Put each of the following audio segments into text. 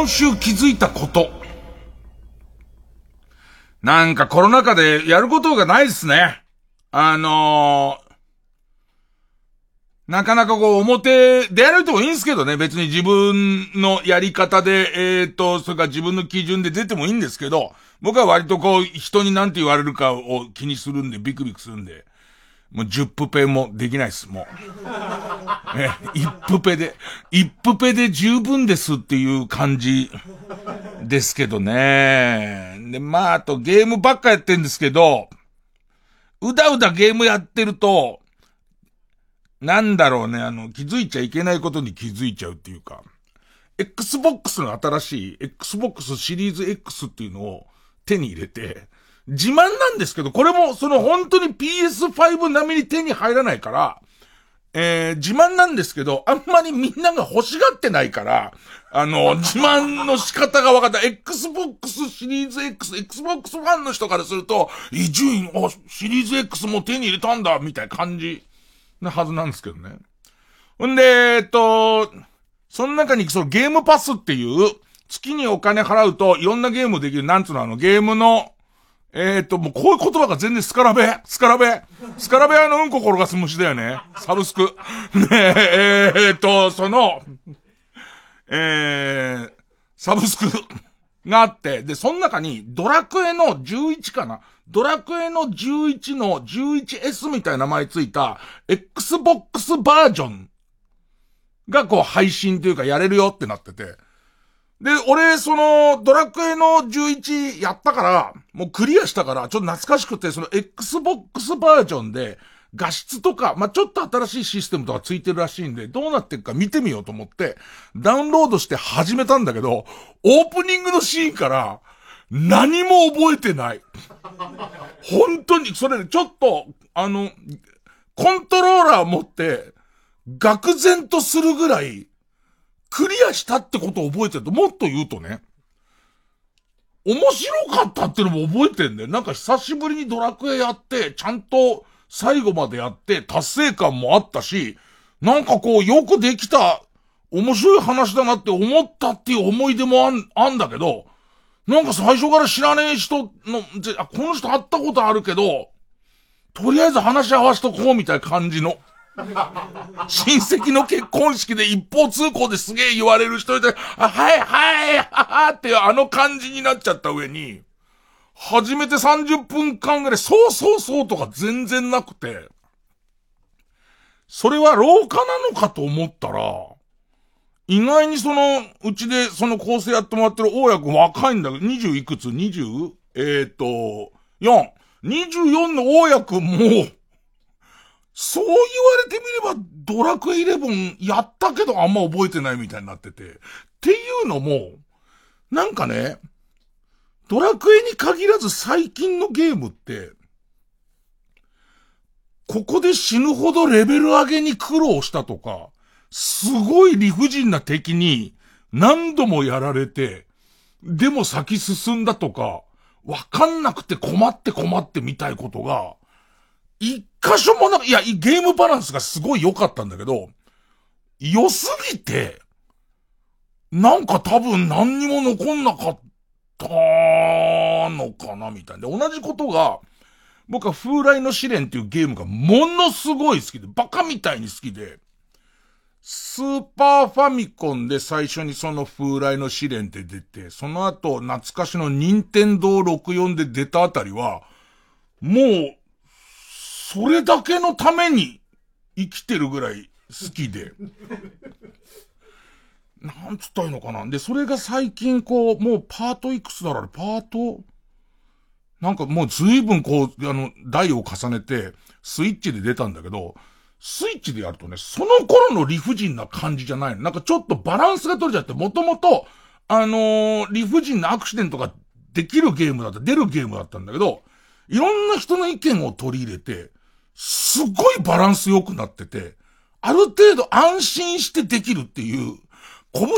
今週気づいたこと。なんかコロナ禍でやることがないですね。あのー、なかなかこう表でやるともいいんですけどね。別に自分のやり方で、えっ、と、それか自分の基準で出てもいいんですけど、僕は割とこう人に何て言われるかを気にするんで、ビクビクするんで、もう10プペもできないです、もう。え、1プペで、1プペで十分ですっていう感じですけどね。で、まあ、あとゲームばっかやってんですけど、うだうだゲームやってると、なんだろうね、あの、気づいちゃいけないことに気づいちゃうっていうか、Xbox の新しい Xbox シリーズ X っていうのを手に入れて、自慢なんですけど、これもその本当に PS5 並みに手に入らないから、えー、自慢なんですけど、あんまりみんなが欲しがってないから、あの、自慢の仕方が分かった。Xbox シリーズ X、Xbox ファンの人からすると、伊集院、あ、シリーズ X も手に入れたんだ、みたいな感じなはずなんですけどね。ほんで、えっと、その中にそのゲームパスっていう、月にお金払うといろんなゲームできる、なんつうのあのゲームの、えっ、と、もうこういう言葉が全然スカラベ、スカラベ、スカラベあのうんこ転がす虫だよね。サブスク。ねえ、えー、と、その、えー、サブスクがあって、で、その中にドラクエの11かな？ドラクエの11の 11S みたいな名前ついた Xbox バージョンがこう配信というかやれるよってなってて。で、俺、その、ドラクエの11やったから、もうクリアしたから、ちょっと懐かしくて、その Xbox バージョンで、画質とか、まあ、ちょっと新しいシステムとかついてるらしいんで、どうなってるか見てみようと思って、ダウンロードして始めたんだけど、オープニングのシーンから、何も覚えてない。本当に、それでちょっと、あの、コントローラー持って、愕然とするぐらい、クリアしたってことを覚えてると、もっと言うとね、面白かったってのも覚えてんだよ。なんか久しぶりにドラクエやって、ちゃんと最後までやって達成感もあったし、なんかこうよくできた、面白い話だなって思ったっていう思い出もあん、あんだけど、なんか最初から知らねえ人の、あ、この人会ったことあるけど、とりあえず話し合わしとこうみたいな感じの。親戚の結婚式で一方通行ですげえ言われる人で、あ、はいはい、ははってあの感じになっちゃった上に、初めて30分間ぐらい、そうそうそうとか全然なくて、それは廊下なのかと思ったら、意外にその、うちでその構成やってもらってる大家君若いんだけど、20いくつ ?20? えー、と、4。24の大家君も、そう言われてみれば、ドラクエ11やったけどあんま覚えてないみたいになってて。っていうのも、なんかね、ドラクエに限らず最近のゲームって、ここで死ぬほどレベル上げに苦労したとか、すごい理不尽な敵に何度もやられて、でも先進んだとか、わかんなくて困って困ってみたいことが、一箇所もなく、いや、ゲームバランスがすごい良かったんだけど、良すぎて、なんか多分何にも残んなかったのかな、みたいな。で、同じことが、僕は風来の試練っていうゲームがものすごい好きで、バカみたいに好きで、スーパーファミコンで最初にその風来の試練って出て、その後懐かしの任天堂64で出たあたりは、もうそれだけのために生きてるぐらい好きで。なんつったらいいのかな？で、それが最近こう、もうパートいくつだろう？パート？なんかもう随分こう、あの、台を重ねて、スイッチで出たんだけど、スイッチでやるとね、その頃の理不尽な感じじゃないの。なんかちょっとバランスが取れちゃって、もともと、あのー、理不尽なアクシデントができるゲームだった、出るゲームだったんだけど、いろんな人の意見を取り入れて、すごいバランス良くなってて、ある程度安心してできるっていう、拳か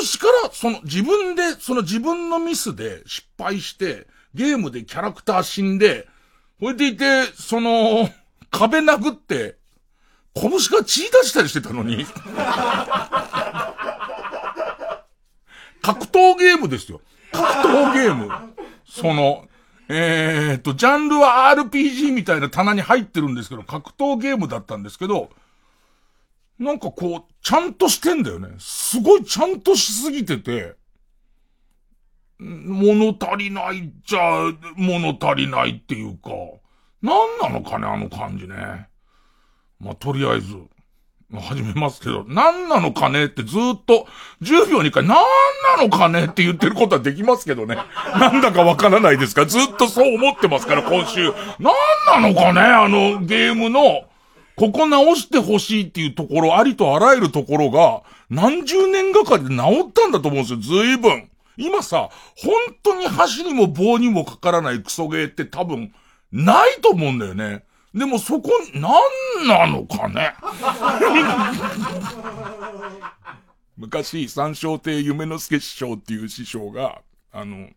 らその自分で、その自分のミスで失敗して、ゲームでキャラクター死んで、ほいでいて、その、壁殴って、拳が血出したりしてたのに。格闘ゲームですよ。格闘ゲーム。その、えー、っと、ジャンルは RPG みたいな棚に入ってるんですけど、格闘ゲームだったんですけど、なんかこう、ちゃんとしてんだよね。すごいちゃんとしすぎてて、物足りないじゃ、物足りないっていうか、何なのかね、あの感じね。まあ、とりあえず、始めますけど、何なのかねってずっと、10秒に一回、何なのかねって言ってることはできますけどね。なんだかわからないですか？ずっとそう思ってますから、今週。何なのかね？あの、ゲームの、ここ直してほしいっていうところ、ありとあらゆるところが、何十年がかりで直ったんだと思うんですよ、随分。今さ、本当に箸にも棒にもかからないクソゲーって多分、ないと思うんだよね。でもそこ、なんなのかね？昔、三笑亭夢之助師匠っていう師匠が、あの、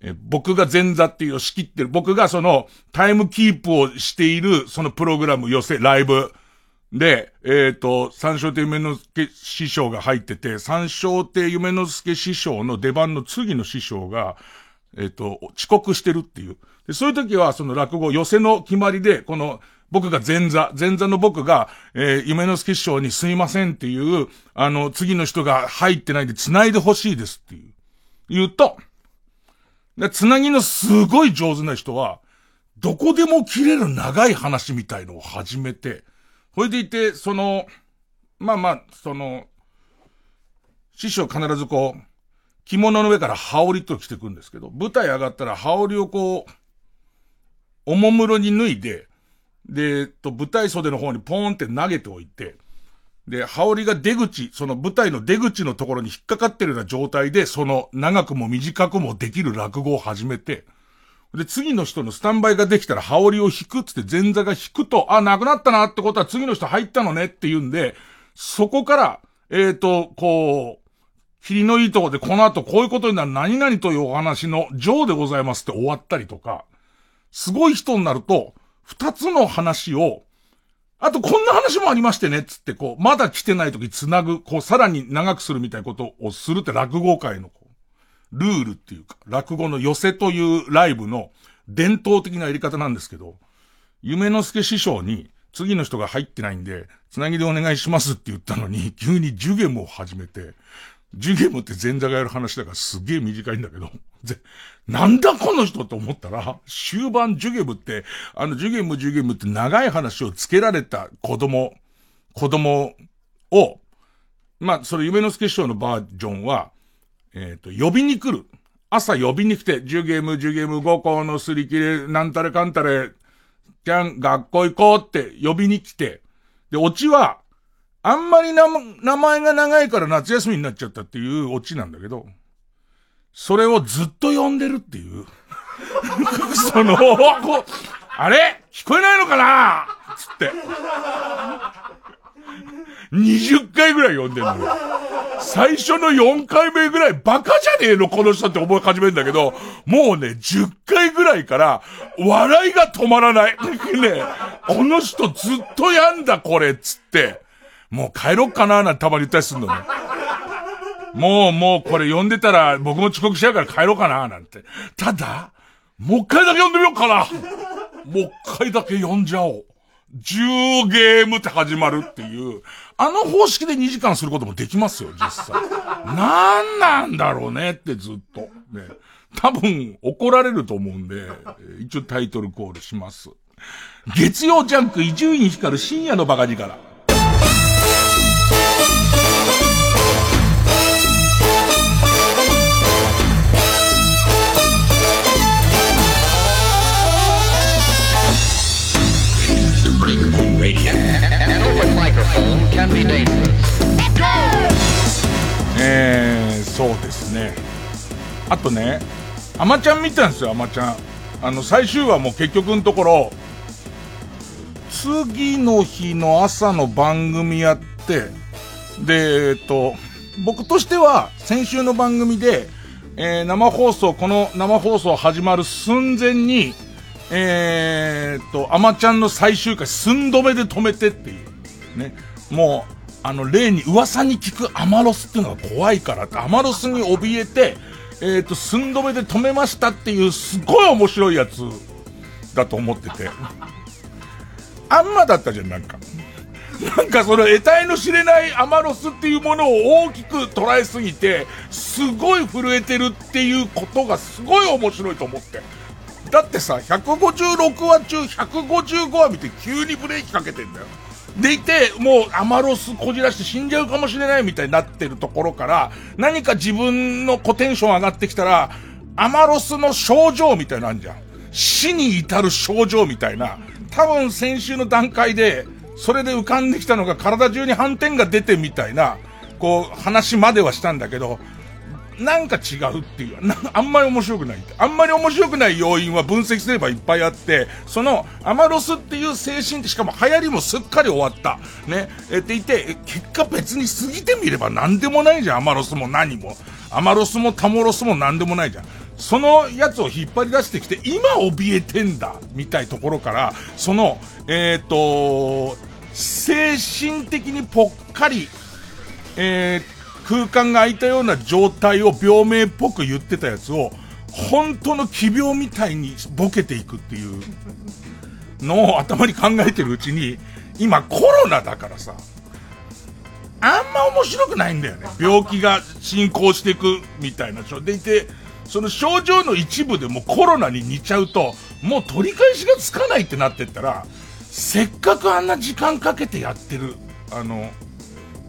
え僕が前座っていうのを仕切ってる、僕がそのタイムキープをしている、そのプログラム寄せ、ライブ。で、えっ、ー、と、三笑亭夢之助師匠が入ってて、三笑亭夢之助師匠の出番の次の師匠が、えっ、ー、と、遅刻してるっていう。で、そういう時は、その落語、寄せの決まりで、この、僕が前座、前座の僕が、えー、夢之助師匠にすいませんっていう、あの、次の人が入ってないで繋いでほしいですっていう。言うと、で、繋ぎのすごい上手な人は、どこでも切れる長い話みたいのを始めて、ほいでいて、その、まあまあ、その、師匠必ずこう、着物の上から羽織と着てくんですけど、舞台上がったら羽織をこう、おもむろに脱いで、で、えっと、舞台袖の方にポーンって投げておいて、で、羽織が出口、その舞台の出口のところに引っかかってるような状態で、その長くも短くもできる落語を始めて、で、次の人のスタンバイができたら羽織を引くっつって前座が引くと、あ、なくなったなってことは次の人入ったのねって言うんで、そこから、えっ、ー、と、こう、霧のいいとこでこの後こういうことになる何々というお話の上でございますって終わったりとか、すごい人になると、二つの話を、あとこんな話もありましてね、つってこう、まだ来てない時繋ぐ、こう、さらに長くするみたいなことをするって落語界のこう、ルールっていうか、落語の寄せというライブの伝統的なやり方なんですけど、夢之助師匠に、次の人が入ってないんで、つなぎでお願いしますって言ったのに、急にジュゲムを始めて、ジュゲムって前座がやる話だからすげえ短いんだけど、なんだこの人と思ったら、終盤ジュゲムって、あのジュゲムジュゲムって長い話をつけられた子供、子供を、まあ、それ夢の助師匠のバージョンは、えっ、ー、と、呼びに来る。朝呼びに来て、ジュゲム、ジュゲム、五校のすり切れ、なんたれかんたれ、キャン、学校行こうって呼びに来て、で、オチは、あんまり名前が長いから夏休みになっちゃったっていうオチなんだけど、それをずっと呼んでるっていう。その、あれ？聞こえないのかな？つって。20回ぐらい呼んでるの。最初の4回目ぐらいバカじゃねえの？この人って思い始めるんだけど、もうね、10回ぐらいから笑いが止まらない。ね、この人ずっとやんだこれ、つって。もう帰ろっかなーなんてたまに言ったりするのね。もうもうこれ呼んでたら僕も遅刻しちゃうから帰ろうかなーなんて。ただ、もう一回だけ呼んでみようかな。もう一回だけ呼んじゃおう。10ゲームって始まるっていう、あの方式で2時間することもできますよ、実際。なんなんだろうねってずっと。ね。多分怒られると思うんで、一応タイトルコールします。月曜ジャンク伊集院光る深夜のバカ力。えー、そうですね。あとね、アマちゃん見たんですよ、アマちゃん。あの、最終話も結局のところ、次の日の朝の番組やって、で、えっと、僕としては、先週の番組で、えー、生放送、この生放送始まる寸前に、えー、っと、アマちゃんの最終回、寸止めで止めてっていう。ね。もう、あの、例に噂に聞くアマロスっていうのが怖いからって、アマロスに怯えて、えっ、ー、と、寸止めで止めましたっていうすごい面白いやつだと思ってて。あんまだったじゃん、なんか。なんかその得体の知れないアマロスっていうものを大きく捉えすぎて、すごい震えてるっていうことがすごい面白いと思って。だってさ、156話中155話見て急にブレーキかけてんだよ。でいて、もうアマロスこじらして死んじゃうかもしれないみたいになってるところから、何か自分のコテンション上がってきたら、アマロスの症状みたいなのあるじゃん。死に至る症状みたいな。多分先週の段階で、それで浮かんできたのが体中に反転が出てみたいな、こう、話まではしたんだけど、なんか違うっていう、あんまり面白くないって。あんまり面白くない要因は分析すればいっぱいあって、その、アマロスっていう精神ってしかも流行りもすっかり終わった。ね。えって言って、結果別に過ぎてみれば何でもないじゃん、アマロスも何も。アマロスもタモロスも何でもないじゃん。そのやつを引っ張り出してきて、今怯えてんだ、みたいところから、その、えっ、ー、と、精神的にぽっかり、えー、空間が空いたような状態を病名っぽく言ってたやつを、本当の奇病みたいにボケていくっていうのを頭に考えてるうちに、今コロナだからさ、あんま面白くないんだよね。病気が進行していくみたいな。でいて、その症状の一部でもコロナに似ちゃうと、もう取り返しがつかないってなってったら、せっかくあんな時間かけてやってる、あの、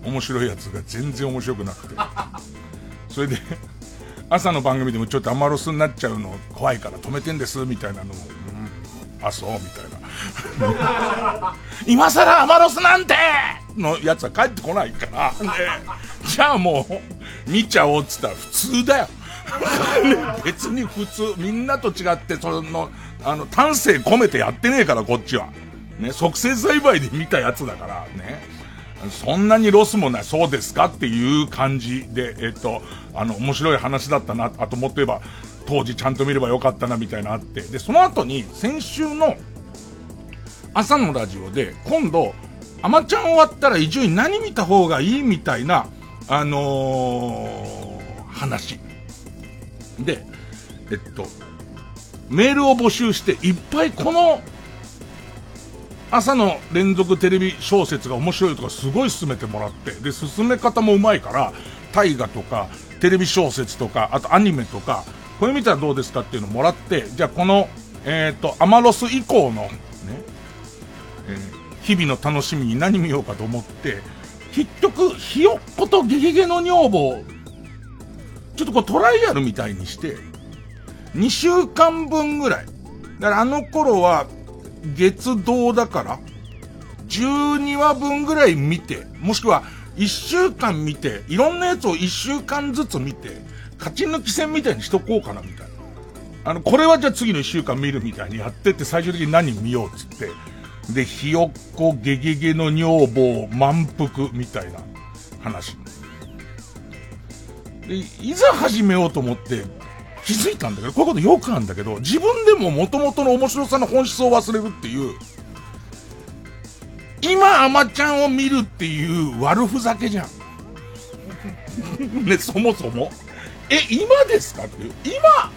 面白いやつが全然面白くなくて。それで、朝の番組でもちょっとアマロスになっちゃうの怖いから止めてんです、みたいなのも、うん、あ、そう、みたいな。今更アマロスなんてのやつは帰ってこないから、ね、じゃあもう、見ちゃおうっつったら普通だよ。別に普通、みんなと違って、その、あの、丹精込めてやってねえから、こっちは。ね、促成栽培で見たやつだから、ね。そんなにロスもない、そうですかっていう感じで、えっと、あの、面白い話だったな、あともっと言えば、当時ちゃんと見ればよかったな、みたいなあって。で、その後に、先週の朝のラジオで、今度、アマちゃん終わったら伊集院何見た方がいいみたいな、あのー、話。で、えっと、メールを募集して、いっぱいこの朝の連続テレビ小説が面白いとかすごい進めてもらって、で、進め方もうまいから、大河とか、テレビ小説とか、あとアニメとか、これ見たらどうですかっていうのもらって、じゃあこの、えっ、ー、と、アマロス以降の、ね、えー、日々の楽しみに何見ようかと思って、結局、ひよっことゲゲゲの女房、ちょっとこうトライアルみたいにして、2週間分ぐらい。だからあの頃は、月堂だから、12話分ぐらい見て、もしくは1週間見て、いろんなやつを1週間ずつ見て、勝ち抜き戦みたいにしとこうかな、みたいな。あの、これはじゃあ次の1週間見るみたいにやってって最終的に何見ようっつって。で、ひよっこ、ゲゲゲの女房、満腹みたいな話。で、いざ始めようと思って、気づいたんだけど、こういうことよくあるんだけど、自分でも元々の面白さの本質を忘れるっていう、今、アマちゃんを見るっていう悪ふざけじゃん。ね、そもそも。え、今ですかっていう。今、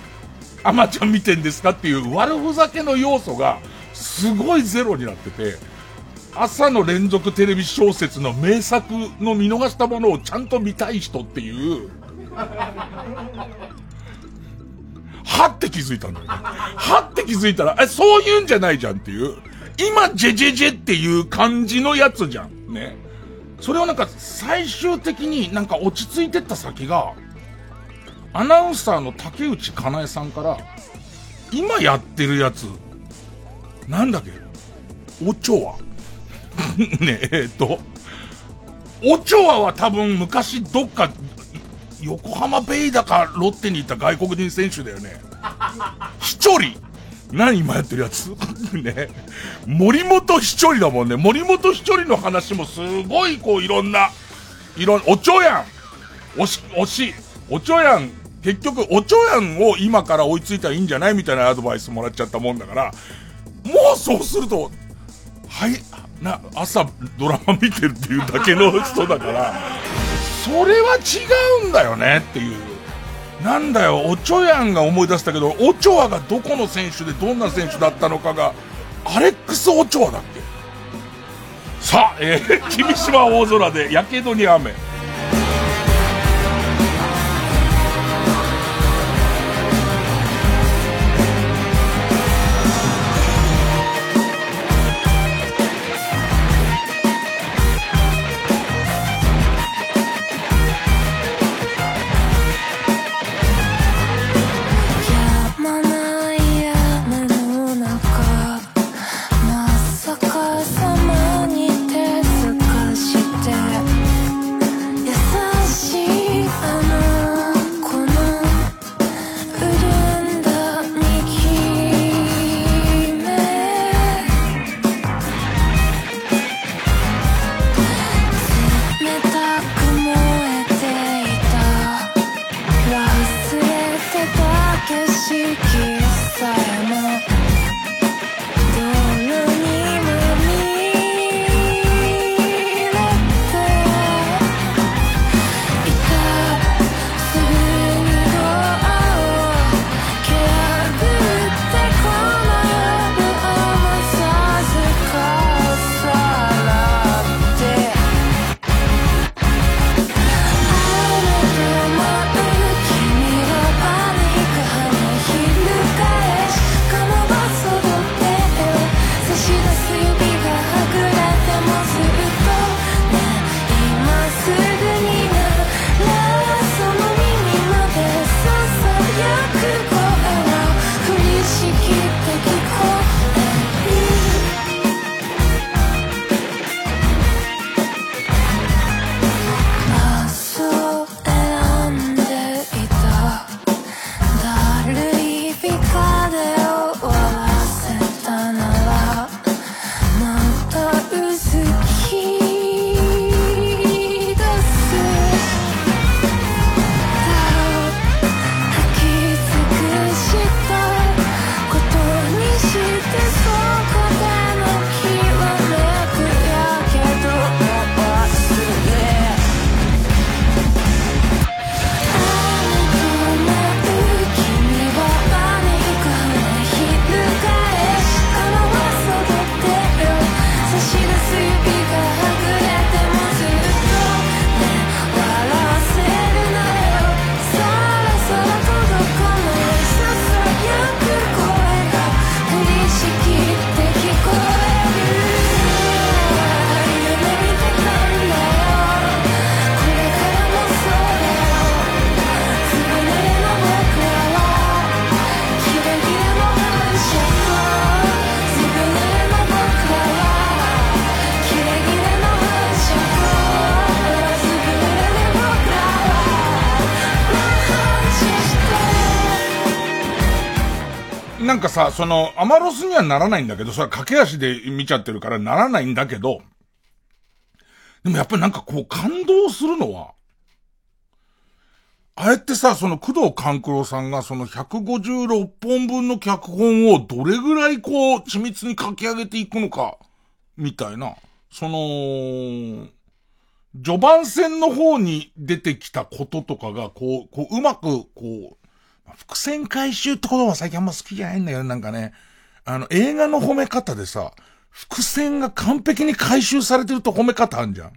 アマちゃん見てんですかっていう悪ふざけの要素が、すごいゼロになってて、朝の連続テレビ小説の名作の見逃したものをちゃんと見たい人っていう、はって気づいたんだよね。はって気づいたら、え、そういうんじゃないじゃんっていう。今、ジェジェジェっていう感じのやつじゃん。ね。それをなんか、最終的になんか落ち着いてった先が、アナウンサーの竹内かなえさんから、今やってるやつ、なんだっけ？おちょわ。ねえ、えっと、おちょわは多分昔どっか横浜ベイだかロッテにいた外国人選手だよね。一人何今やってるやつ？ね。森本一人だもんね。森本一人の話もすごいこういろんな、いろん、おちょやん。おし、おし、おちょやん。結局、おちょやんを今から追いついたらいいんじゃない？みたいなアドバイスもらっちゃったもんだから、もうそうすると、はい、な、朝ドラマ見てるっていうだけの人だから、それは違うんだよねっていう。なんだよ、おちょやんが思い出したけど、オチョアがどこの選手でどんな選手だったのかが、アレックス・オチョアだっけさあ、えー、君島大空で、やけどに雨。なんかさ、その、アマロスにはならないんだけど、それは駆け足で見ちゃってるからならないんだけど、でもやっぱりなんかこう感動するのは、あえってさ、その工藤官九郎さんがその156本分の脚本をどれぐらいこう緻密に書き上げていくのか、みたいな、その、序盤戦の方に出てきたこととかが、こう、こう、うまく、こう、伏線回収って言葉は最近あんま好きじゃないんだよ、なんかね。あの、映画の褒め方でさ、伏線が完璧に回収されてると褒め方あんじゃん。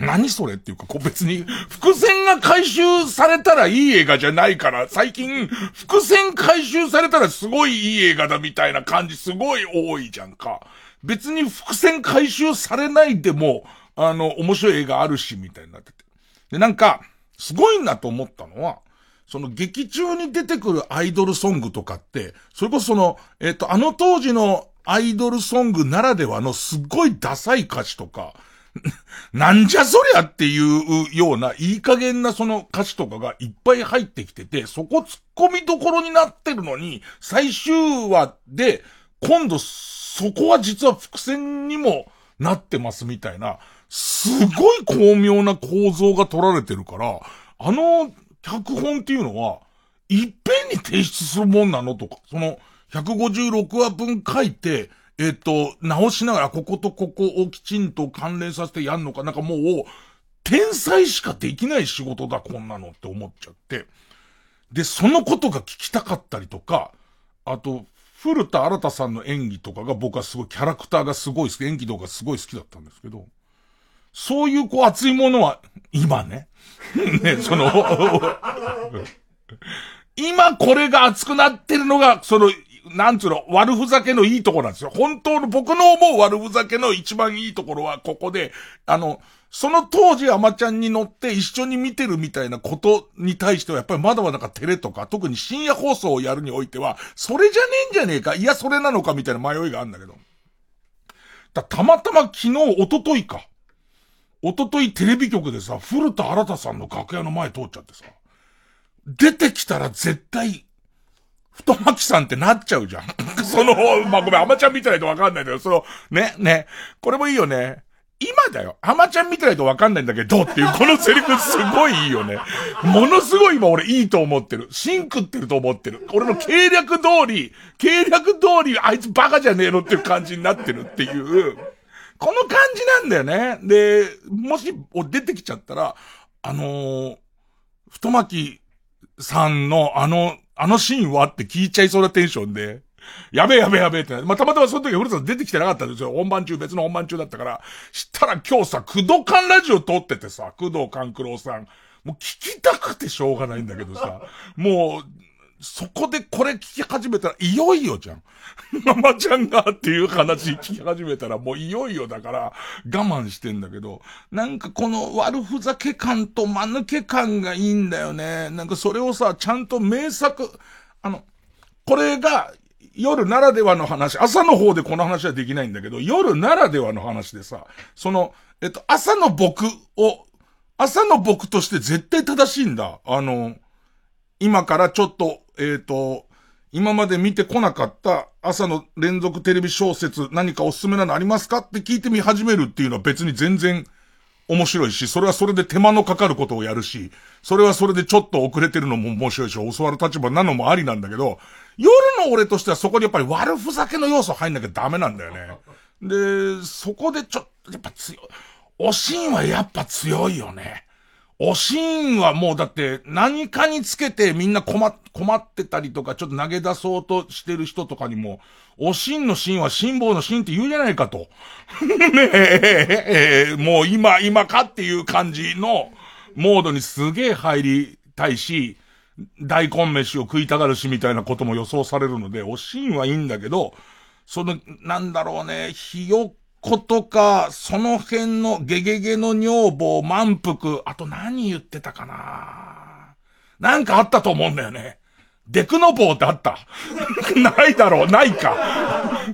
何それっていうか、こう別に、伏線が回収されたらいい映画じゃないから、最近、伏線回収されたらすごいいい映画だみたいな感じすごい多いじゃんか。別に伏線回収されないでも、あの、面白い映画あるし、みたいになってて。で、なんか、すごいなと思ったのは、その劇中に出てくるアイドルソングとかって、それこそその、えっ、と、あの当時のアイドルソングならではのすっごいダサい歌詞とか、なんじゃそりゃっていうようないい加減なその歌詞とかがいっぱい入ってきてて、そこ突っ込みどころになってるのに、最終話で、今度そこは実は伏線にもなってますみたいな、すごい巧妙な構造が取られてるから、あの脚本っていうのは、いっぺんに提出するもんなのとか、その、156話分書いて、えっ、と、直しながらこことここをきちんと関連させてやんのか、なんかもう、天才しかできない仕事だ、こんなのって思っちゃって。で、そのことが聞きたかったりとか、あと、古田新太さんの演技とかが僕はすごい、キャラクターがすごい好き、演技動画すごい好きだったんですけど、そういうこう熱いものは、今ね、ね、その今これが熱くなってるのが、その、なんつうの、悪ふざけのいいところなんですよ。本当の僕の思う悪ふざけの一番いいところはここで、あの、その当時アマちゃんに乗って一緒に見てるみたいなことに対してはやっぱりまだまだかテレとか、特に深夜放送をやるにおいては、それじゃねえんじゃねえか、いやそれなのかみたいな迷いがあるんだけど。だたまたま昨日、一昨日か。一昨日テレビ局でさ、古田新太さんの楽屋の前通っちゃってさ。出てきたら絶対、太巻さんってなっちゃうじゃん。その、まあ、ごめん、アマちゃん見てないとわかんないんだけど、その、ね、ね、これもいいよね。今だよ。アマちゃん見てないとわかんないんだけど、っていう、このセリフすごいいいよね。ものすごい今俺いいと思ってる。シン食ってると思ってる。俺の計略通り、計略通り、あいつバカじゃねえのっていう感じになってるっていう、この感じなんだよね。で、もし、出てきちゃったら、あのー、太巻さんのあの、あのシーンは？って聞いちゃいそうなテンションで、やべえやべえやべえってな。まあ、たまたまその時古田さん出てきてなかったんですよ。本番中、別の本番中だったから。したら今日さ、工藤館ラジオ撮っててさ、工藤官九郎さん。もう聞きたくてしょうがないんだけどさ、もう、そこでこれ聞き始めたら、いよいよじゃん。ママちゃんがっていう話聞き始めたら、もういよいよだから、我慢してんだけど、なんかこの悪ふざけ感と間抜け感がいいんだよね。なんかそれをさ、ちゃんと名作、あの、これが、夜ならではの話、朝の方でこの話はできないんだけど、夜ならではの話でさ、その、えっと、朝の僕を、朝の僕として絶対正しいんだ。あの、今からちょっと、えっ、ー、と、今まで見てこなかった朝の連続テレビ小説何かおすすめなのありますか？って聞いてみ始めるっていうのは別に全然面白いし、それはそれで手間のかかることをやるし、それはそれでちょっと遅れてるのも面白いし、教わる立場なのもありなんだけど、夜の俺としてはそこにやっぱり悪ふざけの要素入んなきゃダメなんだよね。で、そこでちょっと、やっぱ強い。おしんはやっぱ強いよね。おしんはもうだって何かにつけてみんな困困ってたりとかちょっと投げ出そうとしてる人とかにも、おしんのしんは辛抱のしんって言うじゃないかと。ねえ、もう今、今かっていう感じのモードにすげえ入りたいし、大根飯を食いたがるしみたいなことも予想されるので、おしんはいいんだけど、その、なんだろうね、ひよっことか、その辺のゲゲゲの女房、満腹、あと何言ってたかななんかあったと思うんだよね。デクノボーってあった ないだろうないか。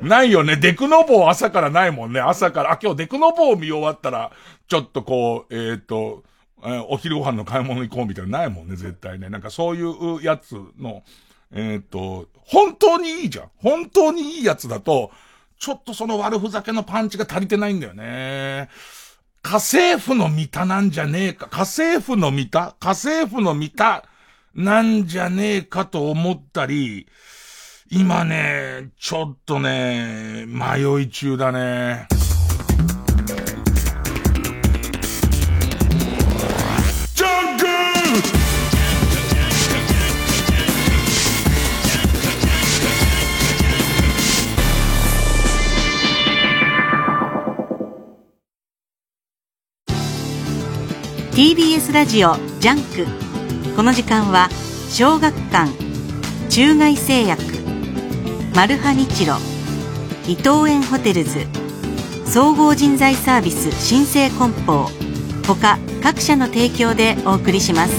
ないよね。デクノボー朝からないもんね。朝から、あ、今日デクノボー見終わったら、ちょっとこう、えっ、ー、と、え、お昼ご飯の買い物行こうみたいなないもんね、絶対ね。なんかそういうやつの、えっ、ー、と、本当にいいじゃん。本当にいいやつだと、ちょっとその悪ふざけのパンチが足りてないんだよね。家政婦の見たなんじゃねえか。家政婦の見た家政婦の見たなんじゃねえかと思ったり、今ね、ちょっとね、迷い中だね。TBS ラジオ JUNK。この時間は小学館中外製薬マルハニチロ伊藤園ホテルズ総合人材サービス新生梱包他各社の提供でお送りします。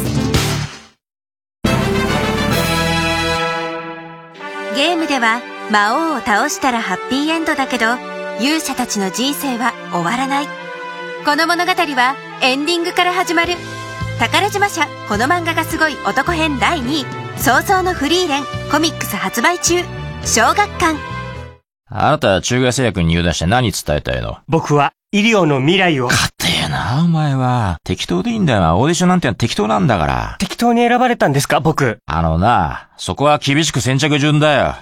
ゲームでは魔王を倒したらハッピーエンドだけど勇者たちの人生は終わらない。この物語はエンディングから始まる宝島社この漫画がすごい男編第2位早々のフリーレンコミックス発売中小学館あなたは中外製薬に入団して何伝えたいの？僕は医療の未来を。勝手やな、お前は。適当でいいんだよ。オーディションなんて適当なんだから。適当に選ばれたんですか僕？あのな、そこは厳しく先着順だよ。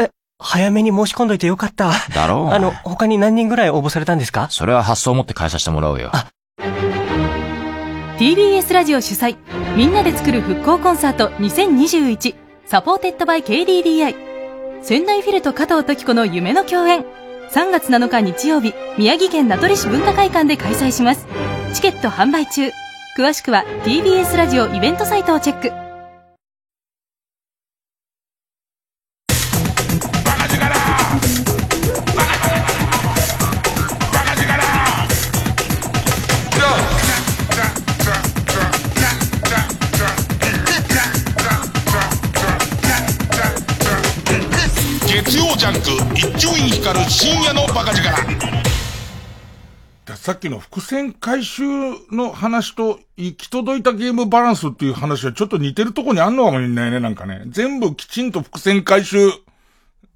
え、早めに申し込んどいてよかった。だろう。あの、他に何人ぐらい応募されたんですか？それは発送をもって代えさせてもらおうよ。TBS ラジオ主催みんなで作る復興コンサート2021サポーテッドバイ KDDI 仙台フィルと加藤登紀子の夢の共演。3月7日日曜日宮城県名取市文化会館で開催します。チケット販売中。詳しくは TBS ラジオイベントサイトをチェック。ジャンク一丁院光る深夜のバカ力さっきの伏線回収の話と行き届いたゲームバランスっていう話はちょっと似てるとこにあんのかもしれないね、なんかね。全部きちんと伏線回収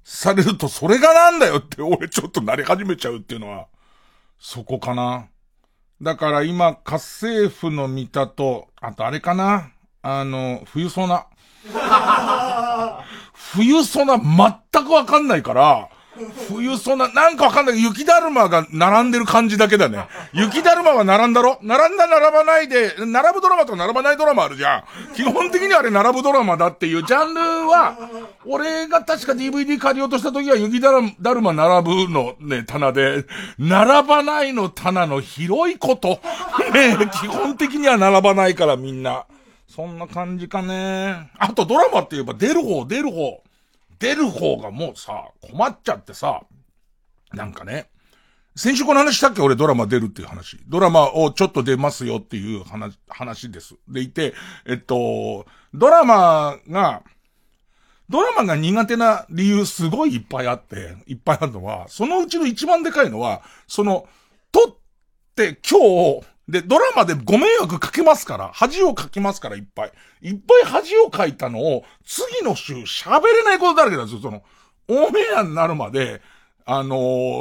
されるとそれがなんだよって俺ちょっとなり始めちゃうっていうのは、そこかな。だから今、家政婦の三田と、あとあれかな。あの、冬ソナ。冬ソナ全くわかんないから、冬ソナ、なんかわかんない。雪だるまが並んでる感じだけだね。雪だるまは並んだろ？並んだ並ばないで、並ぶドラマと並ばないドラマあるじゃん。基本的にあれ並ぶドラマだっていうジャンルは、俺が確か DVD 借りようとした時は雪だるだるま並ぶのね、棚で、並ばないの棚の広いこと。ね基本的には並ばないからみんな。そんな感じかね。あとドラマって言えば出る方、出る方。出る方がもうさ、困っちゃってさ、なんかね。先週この話したっけ？俺ドラマ出るっていう話。ドラマをちょっと出ますよっていう話、話です。でいて、えっと、ドラマが、ドラマが苦手な理由すごいいっぱいあって、いっぱいあるのは、そのうちの一番でかいのは、その、撮って今日、で、ドラマでご迷惑かけますから、恥をかきますからいっぱい。いっぱい恥をかいたのを、次の週喋れないことだらけなんですよ、その、オンエアになるまで、あの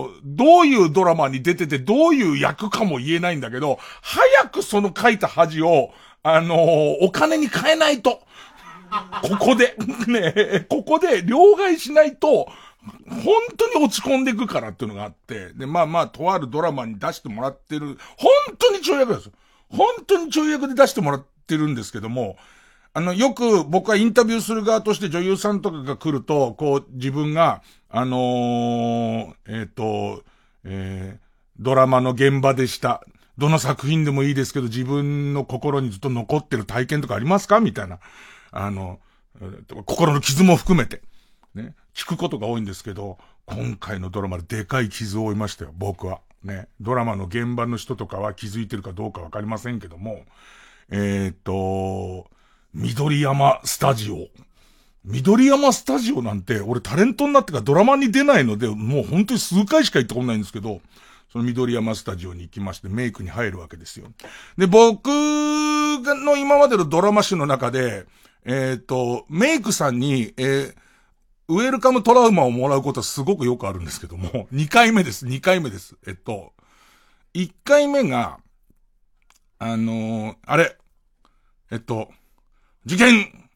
ーどういうドラマに出てて、どういう役かも言えないんだけど、早くその書いた恥を、あのーお金に変えないと。ここで、ねここで両替しないと、本当に落ち込んでいくからっていうのがあって、で、まあまあ、とあるドラマに出してもらってる、本当にちょい役ですよ。本当にちょい役で出してもらってるんですけども、あの、よく僕はインタビューする側として女優さんとかが来ると、こう、自分が、あのーえっ、と、えードラマの現場でした。どの作品でもいいですけど、自分の心にずっと残ってる体験とかありますか？みたいな。あの、心の傷も含めて。ね。聞くことが多いんですけど、今回のドラマででかい傷を負いましたよ、僕は。ね。ドラマの現場の人とかは気づいてるかどうかわかりませんけども、えーっと、緑山スタジオ。緑山スタジオなんて、俺タレントになってからドラマに出ないので、もう本当に数回しか行ったことないんですけど、その緑山スタジオに行きましてメイクに入るわけですよ。で、僕の今までのドラマ誌の中で、えーっと、メイクさんに、えーウェルカムトラウマをもらうことはすごくよくあるんですけども、2回目です、2回目です。えっと、1回目が、あのーあれ、えっと、事件、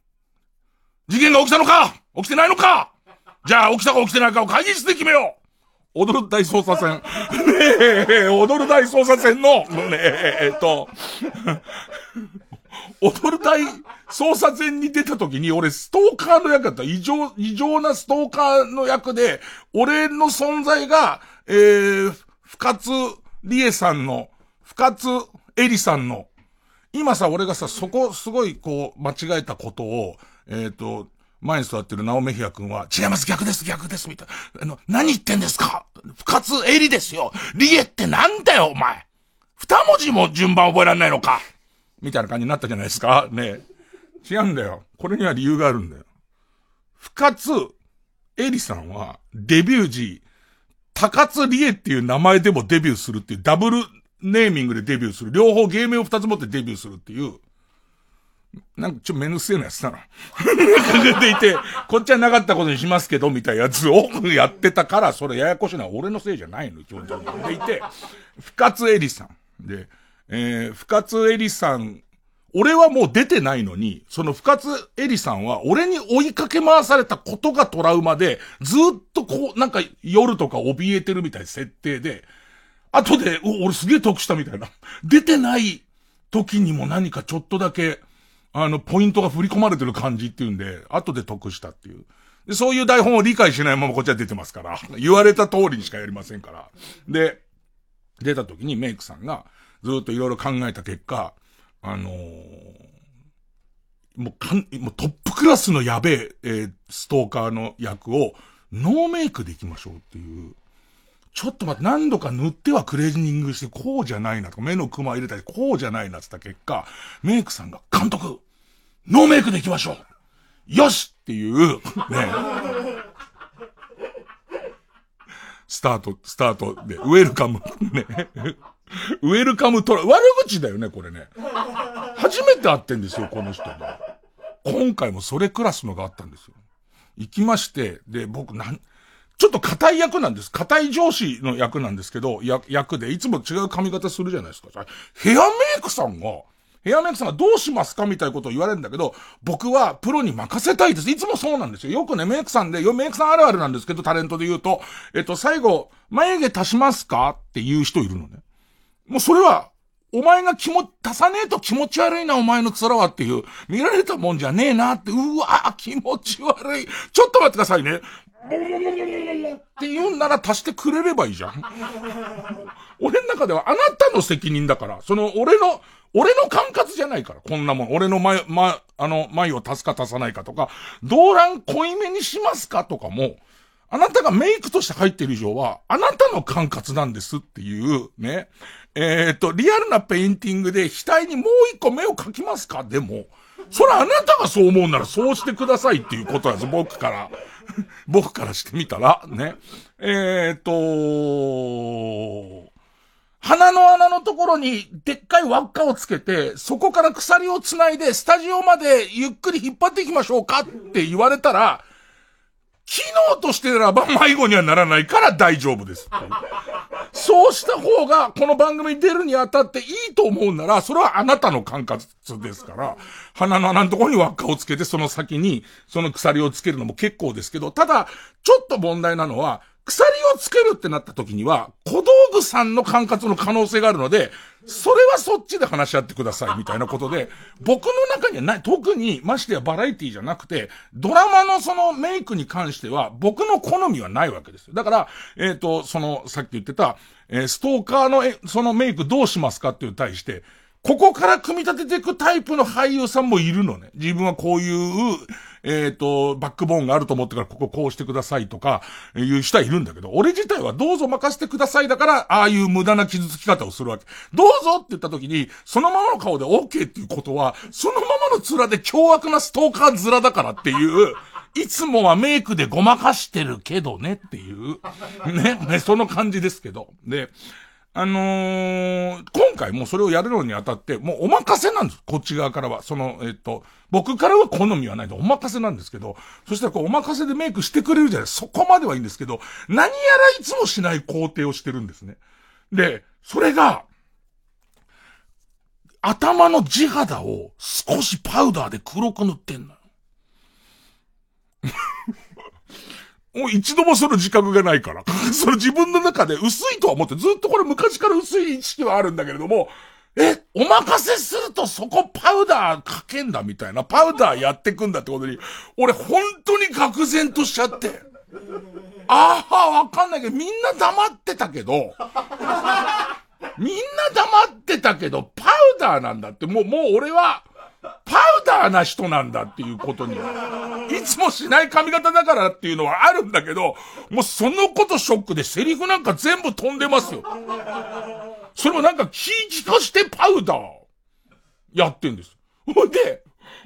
事件が起きたのか。起きてないのか。じゃあ起きたか起きてないかを会議室で決めよう。踊る大捜査線。ねえ、踊る大捜査線の、ねえ、えっと、踊る大捜査線に出た時に、俺ストーカーの役だった。異常、異常なストーカーの役で、俺の存在が、えー、深津理恵さんの、深津絵里さんの、今さ、俺がさ、そこ、すごい、こう、間違えたことを、えっ、と、前に座ってる直目平君は、違います、逆です、逆です、みたいな。あの、何言ってんですか深津絵里ですよ。理恵ってなんだよ、お前。二文字も順番覚えられないのか。みたいな感じになったじゃないですか。ねえ違うんだよ。これには理由があるんだよ。深津絵里さんは、デビュー時、高津理恵っていう名前でもデビューするっていう、ダブルネーミングでデビューする。両方芸名を二つ持ってデビューするっていう、なんかちょっとめんどくせえなやつだな。でいて、こっちはなかったことにしますけど、みたいなやつを やってたから、それややこしいのは俺のせいじゃないの、基本的に。でいて、深津絵里さん。で、えー、深津絵里さん俺はもう出てないのに、その深津絵里さんは俺に追いかけ回されたことがトラウマで、ずっとこう、なんか夜とか怯えてるみたいな設定で、後で、俺すげえ得したみたいな。出てない時にも何かちょっとだけ、あの、ポイントが振り込まれてる感じっていうんで、後で得したっていう。で、そういう台本を理解しないままこっちは出てますから、言われた通りにしかやりませんから。で、出た時にメイクさんが、ずっといろいろ考えた結果、あのー、もうかん、もうトップクラスのやべえ、えー、ストーカーの役を、ノーメイクでいきましょうっていう。ちょっと待って、何度か塗ってはクレージングして、こうじゃないなとか、目のクマ入れたり、こうじゃないなって言った結果、メイクさんが、監督ノーメイクでいきましょうよしっていう、ね。スタート、スタートで、ウェルカム、ね。ウェルカムトラ、悪口だよね、これね。初めて会ってんですよ、この人が。今回もそれクラスのがあったんですよ。行きまして、で、僕なん、ちょっと硬い役なんです。硬い上司の役なんですけど、役で、いつも違う髪型するじゃないですか。ヘアメイクさんが、ヘアメイクさんがどうしますかみたいなことを言われるんだけど、僕はプロに任せたいです。いつもそうなんですよ。よくね、メイクさんで、よ、メイクさんあるあるなんですけど、タレントで言うと、えっと、最後、眉毛足しますかっていう人いるのね。もうそれは、お前が気も、足さねえと気持ち悪いな、お前の面はっていう、見られたもんじゃねえなって、うわ気持ち悪い。ちょっと待ってくださいね。って言うんなら足してくれればいいじゃん。俺の中ではあなたの責任だから、その俺の、俺の管轄じゃないから、こんなもん。俺の前、ま、あの、前を足すか足さないかとか、ドーラン濃いめにしますかとかも、あなたがメイクとして入ってる以上は、あなたの管轄なんですっていう、ね。えっ、ー、と、リアルなペインティングで額にもう一個目を描きますか？でも、それあなたがそう思うならそうしてくださいっていうことなんです、僕から。僕からしてみたら、ね。えっ、ー、と鼻の穴のところにでっかい輪っかをつけて、そこから鎖をつないで、スタジオまでゆっくり引っ張っていきましょうかって言われたら、機能としてならば迷子にはならないから大丈夫です。そうした方が、この番組に出るにあたっていいと思うなら、それはあなたの管轄ですから、鼻の穴のところに輪っかをつけて、その先に、その鎖をつけるのも結構ですけど、ただ、ちょっと問題なのは、鎖をつけるってなった時には、小道具さんの管轄の可能性があるので、それはそっちで話し合ってください、みたいなことで、僕の中にはない、特に、ましてやバラエティじゃなくて、ドラマのそのメイクに関しては、僕の好みはないわけですよ。だから、えっ、ー、と、その、さっき言ってた、えー、ストーカーの、え、そのメイクどうしますかっていう対して、ここから組み立てていくタイプの俳優さんもいるのね。自分はこういう、えっ、ー、と、バックボーンがあると思ってからこここうしてくださいとか、いう人はいるんだけど、俺自体はどうぞ任せてくださいだから、ああいう無駄な傷つき方をするわけ。どうぞって言った時に、そのままの顔で OK っていうことは、そのままの面で凶悪なストーカー面だからっていう、いつもはメイクでごまかしてるけどねっていう、ね、ね、その感じですけど。で、あのー、今回もそれをやるのにあたって、もうお任せなんです。こっち側からは。その、えっと、僕からは好みはないでお任せなんですけど、そしたらこうお任せでメイクしてくれるじゃないそこまではいいんですけど、何やらいつもしない工程をしてるんですね。で、それが、頭の地肌を少しパウダーで黒く塗ってんのよ。もう一度もその自覚がないから。その自分の中で薄いとは思って、ずっとこれ昔から薄い意識はあるんだけれども、え、お任せするとそこパウダーかけんだみたいな、パウダーやってくんだってことに、俺本当に愕然としちゃって。ああ、わかんないけど、みんな黙ってたけど、みんな黙ってたけど、パウダーなんだって、もう、もう俺は、パウダーな人なんだっていうことには、いつもしない髪型だからっていうのはあるんだけど、もうそのことショックでセリフなんか全部飛んでますよ。それもなんか気利かしてパウダーやってんです。ほんで、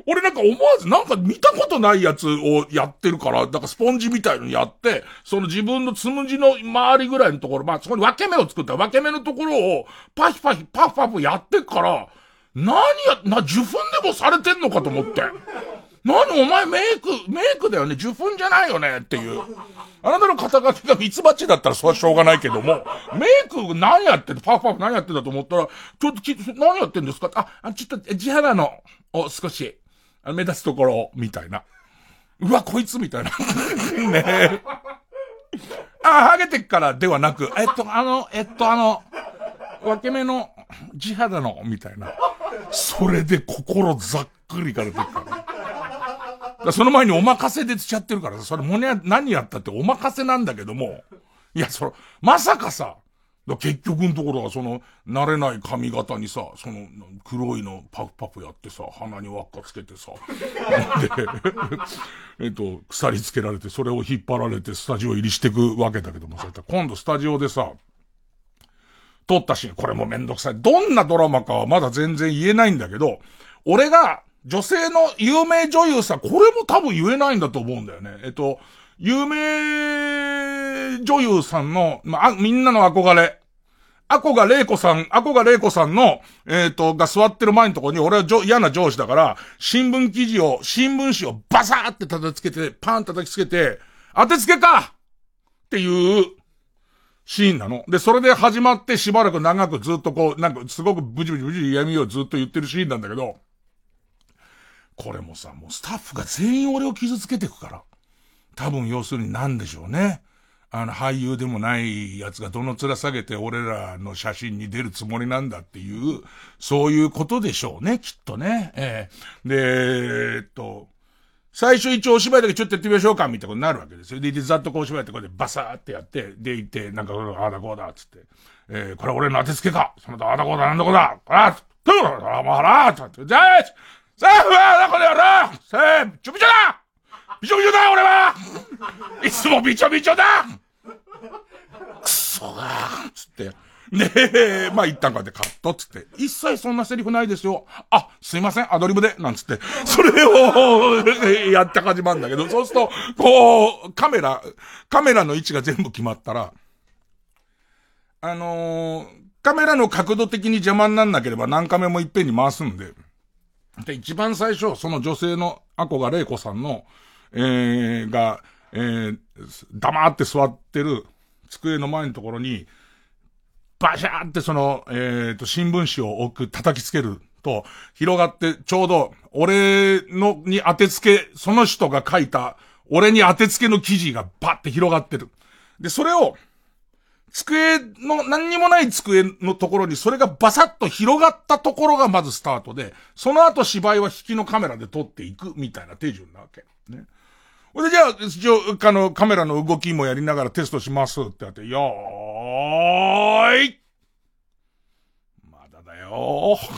俺なんか思わずなんか見たことないやつをやってるから、なんかスポンジみたいのやって、その自分のつむじの周りぐらいのところ、まあそこに分け目を作った分け目のところをパヒパヒパフパフやってから、何や、な、受粉でもされてんのかと思って。何お前メイク、メイクだよね受粉じゃないよねっていう。あなたの肩書きがミツバチだったらそれはしょうがないけども、メイク何やってんパフパフ何やってんだと思ったら、ちょっとき、何やってんですか？あ、ちょっと地肌の、を少し、目立つところ、みたいな。うわ、こいつみたいな。ねえ。あ、ハゲてっからではなく、えっと、あの、えっと、あの、分け目の地肌の、みたいな。それで心ざっくりいかれてるから。その前にお任せでしちゃってるから、それもね、何やったってお任せなんだけども、いや、その、まさかさ、結局のところはその、慣れない髪型にさ、その、黒いのパフパフやってさ、鼻に輪っかつけてさ、で、えっと、鎖つけられて、それを引っ張られてスタジオ入りしてくわけだけどもさ、今度スタジオでさ、撮ったシーン、これもめんどくさい。どんなドラマかはまだ全然言えないんだけど、俺が女性の有名女優さん、これも多分言えないんだと思うんだよね。えっと、有名女優さんの、まあ、みんなの憧れ。アコが玲子さん、アコが玲子さんの、えっ、ー、と、が座ってる前のとこに、俺は嫌な上司だから、新聞記事を、新聞紙をバサーって叩きつけて、パン叩きつけて、当てつけかっていうシーンなの。で、それで始まってしばらく長くずっとこう、なんかすごくブチブチブチ嫌味をずっと言ってるシーンなんだけど、これもさ、もうスタッフが全員俺を傷つけていくから。多分要するに何でしょうね。あの、俳優でもないやつがどの面下げて俺らの写真に出るつもりなんだっていう、そういうことでしょうね、きっとね。ええー、で、えっと、最初一応お芝居だけちょっとやってみましょうか、みたいなことになるわけですよ。で、ざっとこうお芝居ってこれでバサーってやって、で、行って、なんか、ああだこうだ、つって。えー、これ俺の当てつけか？そのと、ああだこうだ、なんだこうだ。あっ、と、あ、もうら、つって、じゃあ、さあ、うわ、だこでやろせー、びちょびちょだびちょびちょだ、俺はいつもびちょびちょだくそがーつって。ねえ、まあ一旦こうやってカットつって、一切そんなセリフないですよ。あ、すいません、アドリブで、なんつって、それを、やって始まるんだけど、そうすると、こう、カメラ、カメラの位置が全部決まったら、あのー、カメラの角度的に邪魔になんなければ何カメもいっぺんに回すんで、で、一番最初、その女性のアコが玲子さんの、えー、が、えー、黙って座ってる机の前のところに、バシャーってその、えっ、ー、と、新聞紙を置く、叩きつけると、広がって、ちょうど、俺の、に当てつけ、その人が書いた、俺に当てつけの記事がバッて広がってる。で、それを、机の、何にもない机のところにそれがバサッと広がったところがまずスタートで、その後芝居は引きのカメラで撮っていくみたいな手順なわけ。ね。ほで、じゃあ、一応、あの、カメラの動きもやりながらテストしますってやって、よーーいまだだよ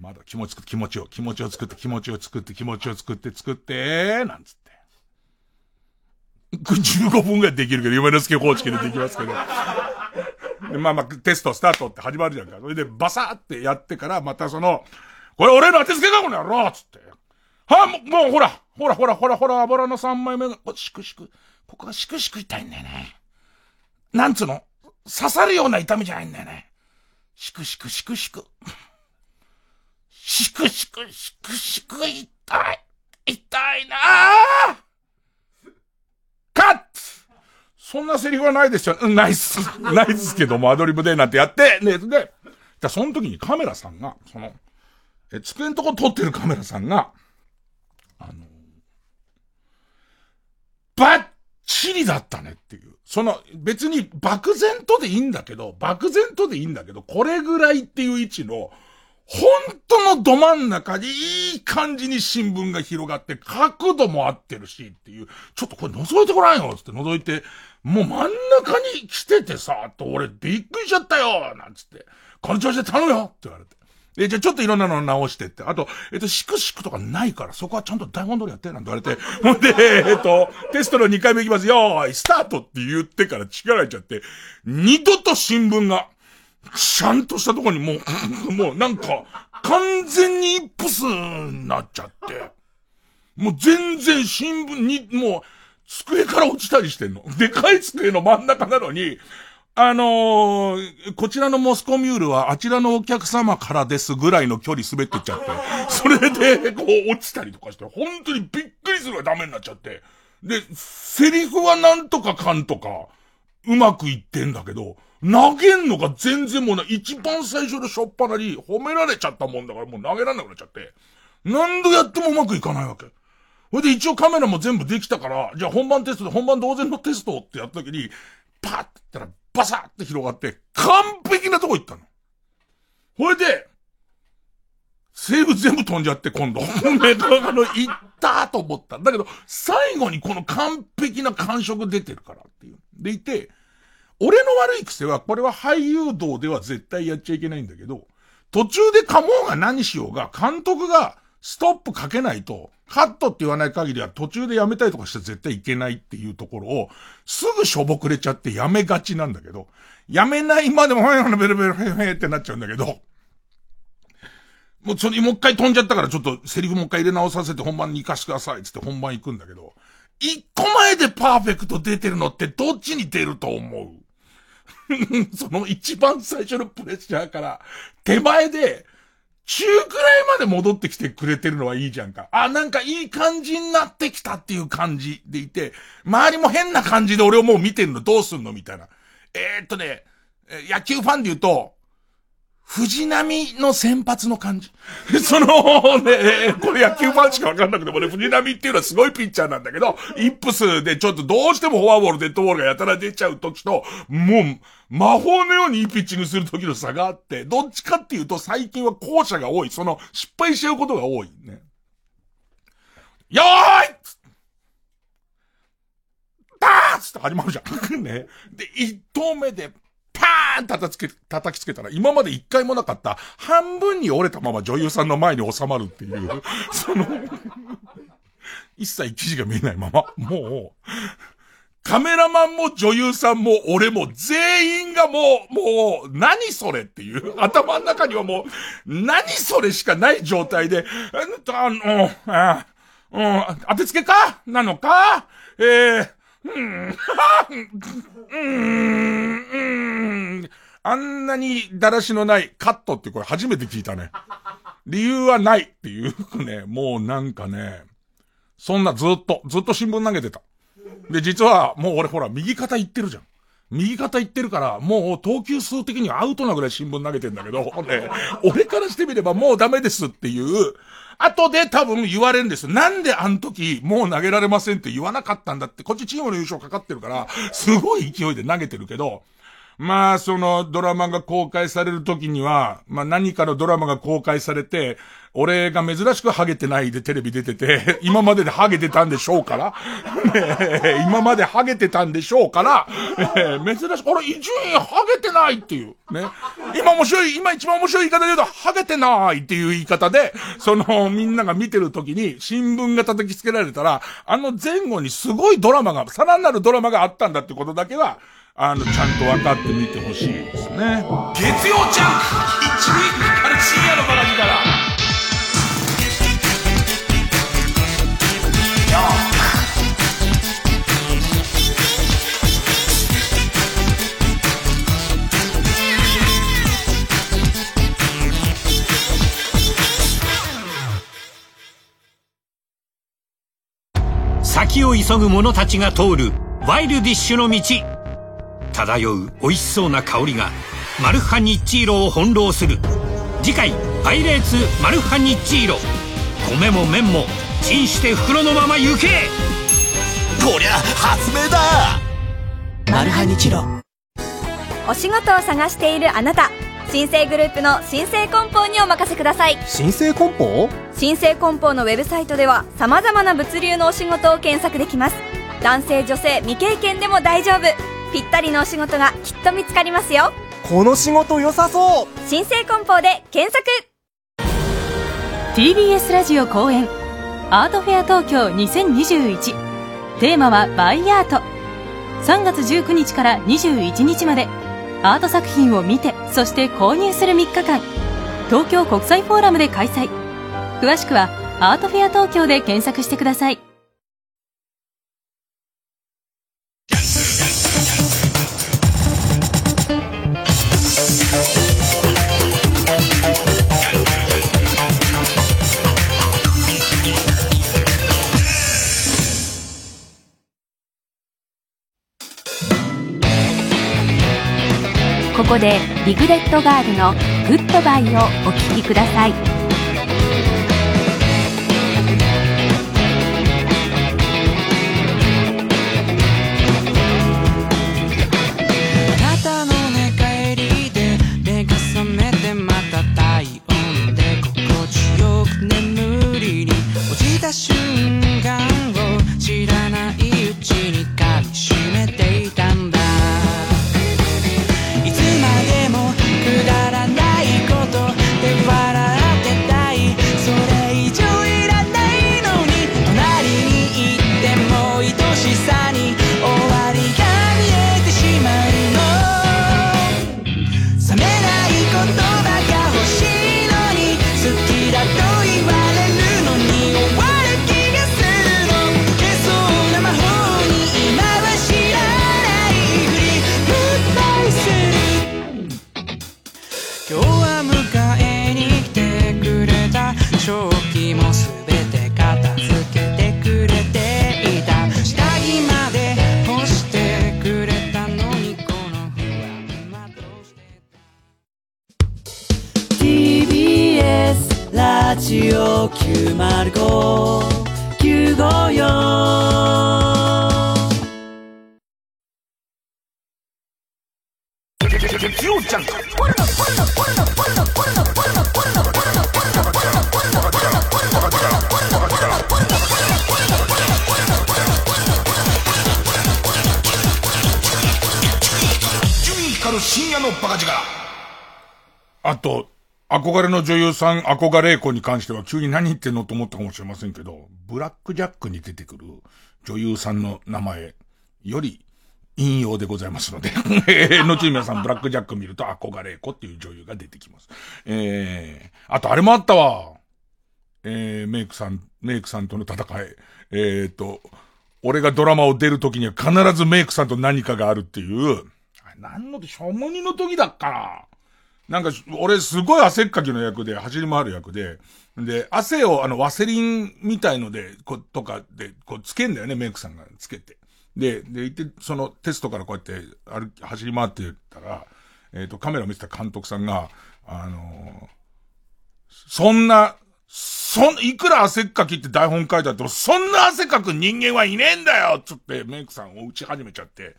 まだ気持ち、気持ちを、気持ちを作って、気持ちを作って、気持ちを作って、作って、なんつって。15分ぐらいできるけど、夢の助方式でできますけど。で、まあまあ、テストスタートって始まるじゃんか。それで、バサーってやってから、またその、これ俺の当てつけかこの野郎つって。はあ、もう、もうほら、ほらほらほらほら、油の3枚目が、しくしく、ここがしくしく痛いんだよね。なんつうの？刺さるような痛みじゃないんだよね。しくしくしくしく。しくしくしくしく痛い。痛いなぁカットそんなセリフはないですよ。うん、ないっす。ないっすけども、アドリブでなんてやって、ね、で、じその時にカメラさんが、その、え、机のとこ撮ってるカメラさんが、あの、バッチリだったねっていう。その、別に漠然とでいいんだけど、漠然とでいいんだけど、これぐらいっていう位置の、本当のど真ん中にいい感じに新聞が広がって、角度も合ってるしっていう、ちょっとこれ覗いてごらんよつって覗いて、もう真ん中に来ててさ、と俺びっくりしちゃったよなんつって、この調子で頼むよって言われて。え、じゃあちょっといろんなの直してって。あと、えっと、シクシクとかないから、そこはちゃんと台本通りやって、なんて言われて。ほんで、えっと、テストの2回目いきますよーい、スタートって言ってから力入っちゃって、二度と新聞が、ちゃんとしたとこにもう、もうなんか、完全にイップスになっちゃって。もう全然新聞に、もう、机から落ちたりしてんの。でかい机の真ん中なのに、あのー、こちらのモスコミュールはあちらのお客様からですぐらいの距離滑ってっちゃって、それで、こう落ちたりとかして、本当にびっくりするぐらいダメになっちゃって。で、セリフはなんとかかんとか、うまくいってんだけど、投げんのが全然もうな、一番最初のしょっぱなに褒められちゃったもんだからもう投げられなくなっちゃって、何度やってもうまくいかないわけ。それで一応カメラも全部できたから、じゃあ本番テストで本番同然のテストってやった時に、パッって言ったらバサって広がって、完璧なとこ行ったの。ほいで、セーブ全部飛んじゃって、今度。メガガの行ったと思った。だけど、最後にこの完璧な感触出てるからっていう。でいて、俺の悪い癖は、これは俳優道では絶対やっちゃいけないんだけど、途中で噛もうが何しようが、監督がストップかけないと、カットって言わない限りは途中でやめたりとかして絶対いけないっていうところを、すぐしょぼくれちゃってやめがちなんだけど、やめないまでも、ほやほやベルベルヘヘってなっちゃうんだけど、もうそれもう一回飛んじゃったからちょっとセリフもう一回入れ直させて本番に行かしてくださいつって本番行くんだけど、一個前でパーフェクト出てるのってどっちに出ると思うその一番最初のプレッシャーから、手前で、中くらいまで戻ってきてくれてるのはいいじゃんか。あ、なんかいい感じになってきたっていう感じでいて、周りも変な感じで俺をもう見てるのどうすんの？みたいな。えー、っとね、野球ファンで言うと、藤波の先発の感じ。そのね、これ野球ファンしかわかんなくてもね、藤波っていうのはすごいピッチャーなんだけど、イップスでちょっとどうしてもフォアボール、デッドボールがやたら出ちゃう時と、もう、魔法のようにいいピッチングする時の差があって、どっちかっていうと最近は後者が多い。その、失敗しちゃうことが多いね。よーいダーッって始まるじゃん。ね。で、一投目で、ーン叩きつけ、叩きつけたら、今まで一回もなかった、半分に折れたまま女優さんの前に収まるっていう、その一切記事が見えないまま、もう、カメラマンも女優さんも俺も全員がもう、もう、何それっていう、頭の中にはもう、何それしかない状態で、あの、あ、うん、当てつけか？なのか？えー、あん。なにだらしのないカットってこれ初めて聞いたね。理由はないっていうね、もうなん。かね、そん。なずっと、ずっと新聞投げてた。で、実はもう俺ほら右肩行ってるじゃん。右肩行ってるから、もう投球数的にはアウトなぐらい新聞投げてん。だけど、ね、俺からしてみればもうダメですっていう、後で多分言われるんです。なんであの時、もう投げられませんって言わなかったんだって、こっちチームの優勝かかってるから、すごい勢いで投げてるけど、まあ、そのドラマが公開される時には、まあ何かのドラマが公開されて、俺が珍しくハゲてないでテレビ出てて、今まででハゲてたんでしょうから、ね、今までハゲてたんでしょうから、ね、珍しく、あれ、伊集院ハゲてないっていう、ね。今面白い、今一番面白い言い方で言うと、ハゲてないっていう言い方で、その、みんなが見てる時に、新聞が叩きつけられたら、あの前後にすごいドラマが、さらなるドラマがあったんだってことだけは、あの、ちゃんと分かってみてほしいですね。月曜ジャンク一位から深夜のバラギから。先を急ぐ者たちが通るワイルディッシュの道漂う美味しそうな香りがマルハニッチーロを翻弄する。次回「パイレーツマルハニッチーロ」米も麺もチンして袋のまま行け。こりゃ発明だ。マルハニチロ。お仕事を探しているあなた。新生グループの新生梱包にお任せください。新生梱包？新生梱包のウェブサイトでは様々な物流のお仕事を検索できます。男性女性未経験でも大丈夫ぴったりのお仕事がきっと見つかりますよ。この仕事良さそう。新生梱包で検索。TBS ラジオ公演アートフェア東京2021テーマはバイアート。3月19日から21日までアート作品を見てそして購入する3日間。東京国際フォーラムで開催。詳しくはアートフェア東京で検索してくださいここでリグレットガールの「グッドバイ」をお聴きください。女優さん、憧れ子に関しては急に何言ってんのと思ったかもしれませんけど、ブラックジャックに出てくる女優さんの名前より引用でございますので、後に皆さんブラックジャック見ると憧れ子っていう女優が出てきます。えー、あとあれもあったわ。えー、メイクさん、メイクさんとの戦い。えーと、俺がドラマを出るときには必ずメイクさんと何かがあるっていう、あ何ので、ショモニの時だっかな。なんか、俺すごい汗っかきの役で、走り回る役で、で、汗をあの、ワセリンみたいので、こ、とかで、こう、つけんだよね、メイクさんがつけて。で、で、行って、そのテストからこうやって、歩き、走り回ってったら、えっ、と、カメラを見てた監督さんが、あのーそんな、そん、いくら汗っかきって台本書いてあっても、そんな汗かく人間はいねえんだよつってメイクさんを打ち始めちゃって、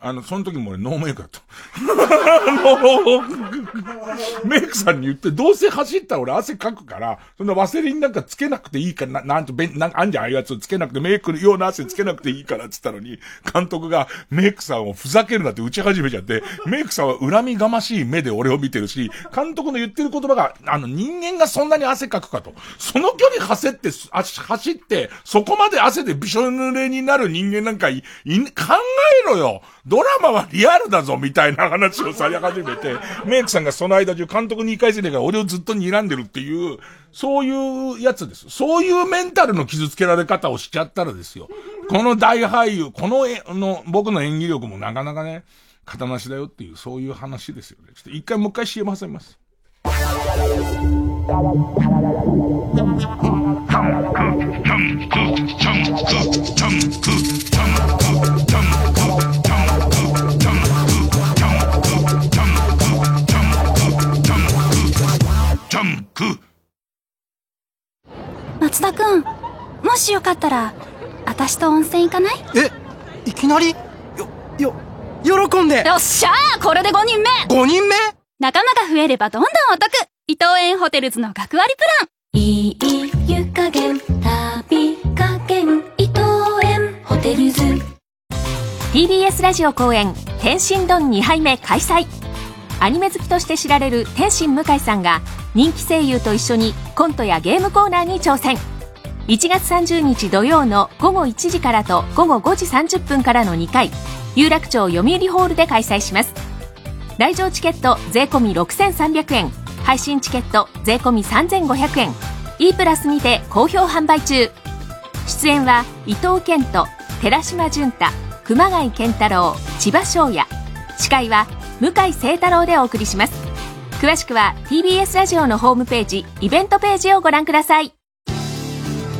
あの、その時も俺ノーメイクだった。あの、メイクさんに言って、どうせ走ったら俺汗かくから、そんなワセリンなんかつけなくていいから、ななんと、べん、なんかあんじゃん、ああいうやつつけなくて、メイク用の汗つけなくていいからっつったのに、監督がメイクさんをふざけるなって打ち始めちゃって、メイクさんは恨みがましい目で俺を見てるし、監督の言ってる言葉が、あの、人間がそんなに汗かくかと。その距離走って、あ走って、そこまで汗でびしょ濡れになる人間なんかい、い、考えろよドラマはリアルだぞみたいな話をされ始めて、メイクさんがその間中監督に言い返せねえから俺をずっと睨んでるっていう、そういうやつです。そういうメンタルの傷つけられ方をしちゃったらですよ。この大俳優、このえ、の、僕の演技力もなかなかね、型なしだよっていう、そういう話ですよね。ちょっと一回もう一回 CM 挟みます。かったら、私と温泉行かない？えいきなり？よ、よ、喜んで。よっしゃー！これで5人目 !5 人目？仲間が増えればどんどんお得。伊藤園ホテルズの学割プラン。いい湯加減、旅加減、伊藤園ホテルズ。TBS ラジオ公演「天津丼2杯目」開催。アニメ好きとして知られる天心向井さんが人気声優と一緒にコントやゲームコーナーに挑戦1月30日土曜の午後1時からと午後5時30分からの2回有楽町読売ホールで開催します。来場チケット税込6300円配信チケット税込3500円 E プラスにて好評販売中。出演は伊藤健人寺島淳太熊谷健太郎千葉翔也。司会は向井聖太郎でお送りします。詳しくは TBS ラジオのホームページイベントページをご覧ください。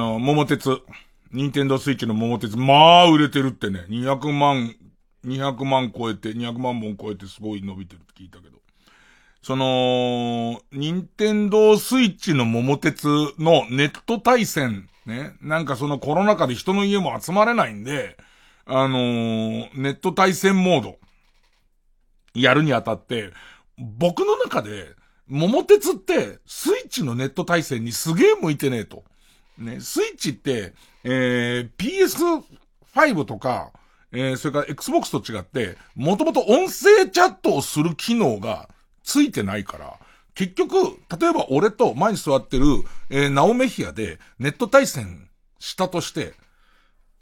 の、桃鉄。任天堂スイッチの桃鉄。まあ、売れてるってね。200万、200万超えて、200万本超えてすごい伸びてるって聞いたけど。その、任天堂スイッチの桃鉄のネット対戦、ね。なんかそのコロナ禍で人の家も集まれないんで、あのー、ネット対戦モード、やるにあたって、僕の中で、桃鉄って、スイッチのネット対戦にすげえ向いてねえと。ね、スイッチって、えー、PS5 とか、えー、それから Xbox と違って、もともと音声チャットをする機能がついてないから、結局、例えば俺と前に座ってる、えー、ナオメヒアでネット対戦したとして、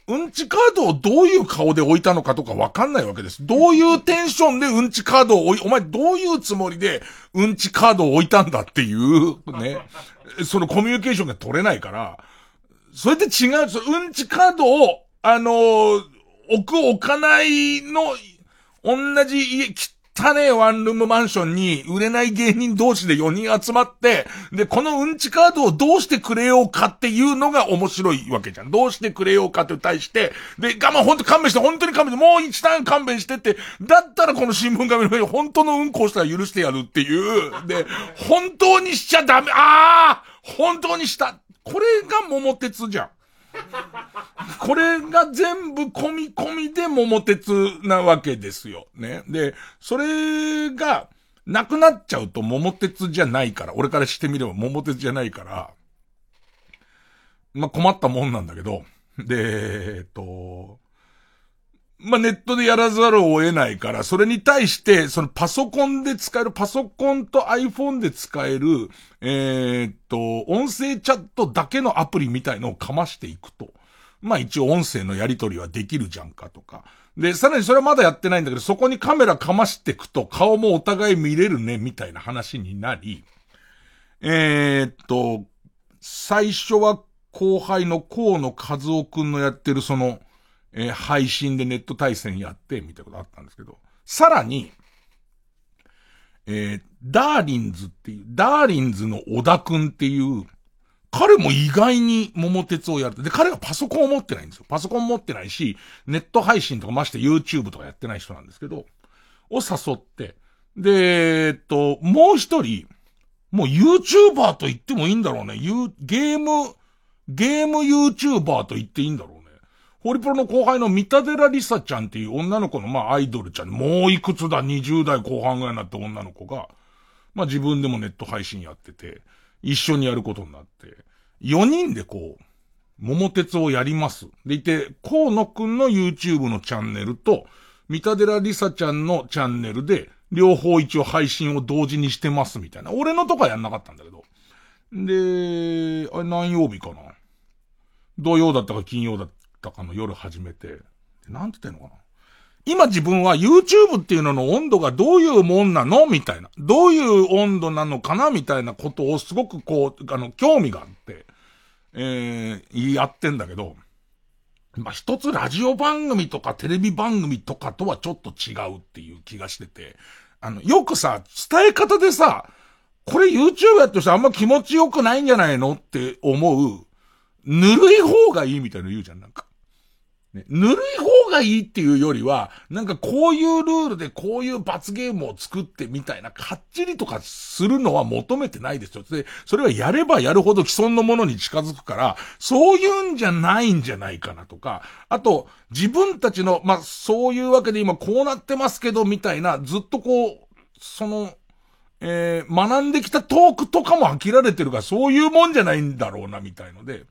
うんちカードをどういう顔で置いたのかとかわかんないわけです。どういうテンションでうんちカードを置い、お前どういうつもりでうんちカードを置いたんだっていう、ね。そのコミュニケーションが取れないから、それで違う、うんちカードを、あのー、置く置かないの、同じ家、汚ねえワンルームマンションに売れない芸人同士で4人集まって、で、このうんちカードをどうしてくれようかっていうのが面白いわけじゃん。どうしてくれようかって対して、で、我慢ほんと勘弁して、本当に勘弁して、もう一段勘弁してって、だったらこの新聞紙の上に本当のうんこをしたら許してやるっていう。で、本当にしちゃダメ、ああ本当にした。これが桃鉄じゃん。これが全部込み込みで桃鉄なわけですよ。ね。で、それが、なくなっちゃうと桃鉄じゃないから、俺からしてみれば桃鉄じゃないから、まあ、困ったもんなんだけど、で、えっと、まあ、ネットでやらざるを得ないから、それに対して、そのパソコンで使える、パソコンと iPhone で使える、えー、っと、音声チャットだけのアプリみたいのをかましていくと。まあ一応音声のやり取りはできるじゃんかとか。で、さらにそれはまだやってないんだけど、そこにカメラかましていくと顔もお互い見れるね、みたいな話になり、えー、っと、最初は後輩の河野和男くんのやってるその、えー、配信でネット対戦やって、みたいなことあったんですけど、さらに、えー、ダーリンズっていう、ダーリンズの小田くんっていう、彼も意外に桃鉄をやる。で、彼はパソコンを持ってないんですよ。パソコン持ってないし、ネット配信とかまして YouTube とかやってない人なんですけど、を誘って、で、えっと、もう一人、もう YouTuber と言ってもいいんだろうね。ゲーム、ゲーム YouTuber と言っていいんだろう。ホリプロの後輩の三田寺りさちゃんっていう女の子のまあアイドルちゃん、もういくつだ、20代後半ぐらいになった女の子が、まあ自分でもネット配信やってて、一緒にやることになって、4人でこう、桃鉄をやります。でいて、河野くんの YouTube のチャンネルと、三田寺りさちゃんのチャンネルで、両方一応配信を同時にしてますみたいな。俺のとこはやんなかったんだけど。で、あれ何曜日かな？土曜だったか金曜だったたかの夜始めて、なんて言ってんのかな。今自分は YouTube っていうのの温度がどういうもんなの？みたいな。どういう温度なのかな？みたいなことをすごくこう、あの、興味があって、えー、やってんだけど、まあ、一つラジオ番組とかテレビ番組とかとはちょっと違うっていう気がしてて、あの、よくさ、伝え方でさ、これ YouTube やってしてあんま気持ちよくないんじゃないの？って思う、ぬるい方がいいみたいなの言うじゃん、なんか。ね、ぬるい方がいいっていうよりは、なんかこういうルールでこういう罰ゲームを作ってみたいな、かっちりとかするのは求めてないですよ。で、それはやればやるほど既存のものに近づくから、そういうんじゃないんじゃないかなとか、あと、自分たちの、まあ、そういうわけで今こうなってますけど、みたいな、ずっとこう、その、えー、学んできたトークとかも飽きられてるから、そういうもんじゃないんだろうな、みたいので、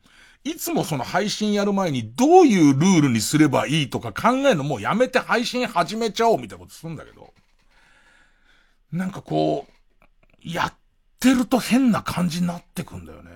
いつもその配信やる前にどういうルールにすればいいとか考えるのもうやめて配信始めちゃおうみたいなことするんだけど、なんかこう、やってると変な感じになってくんだよね。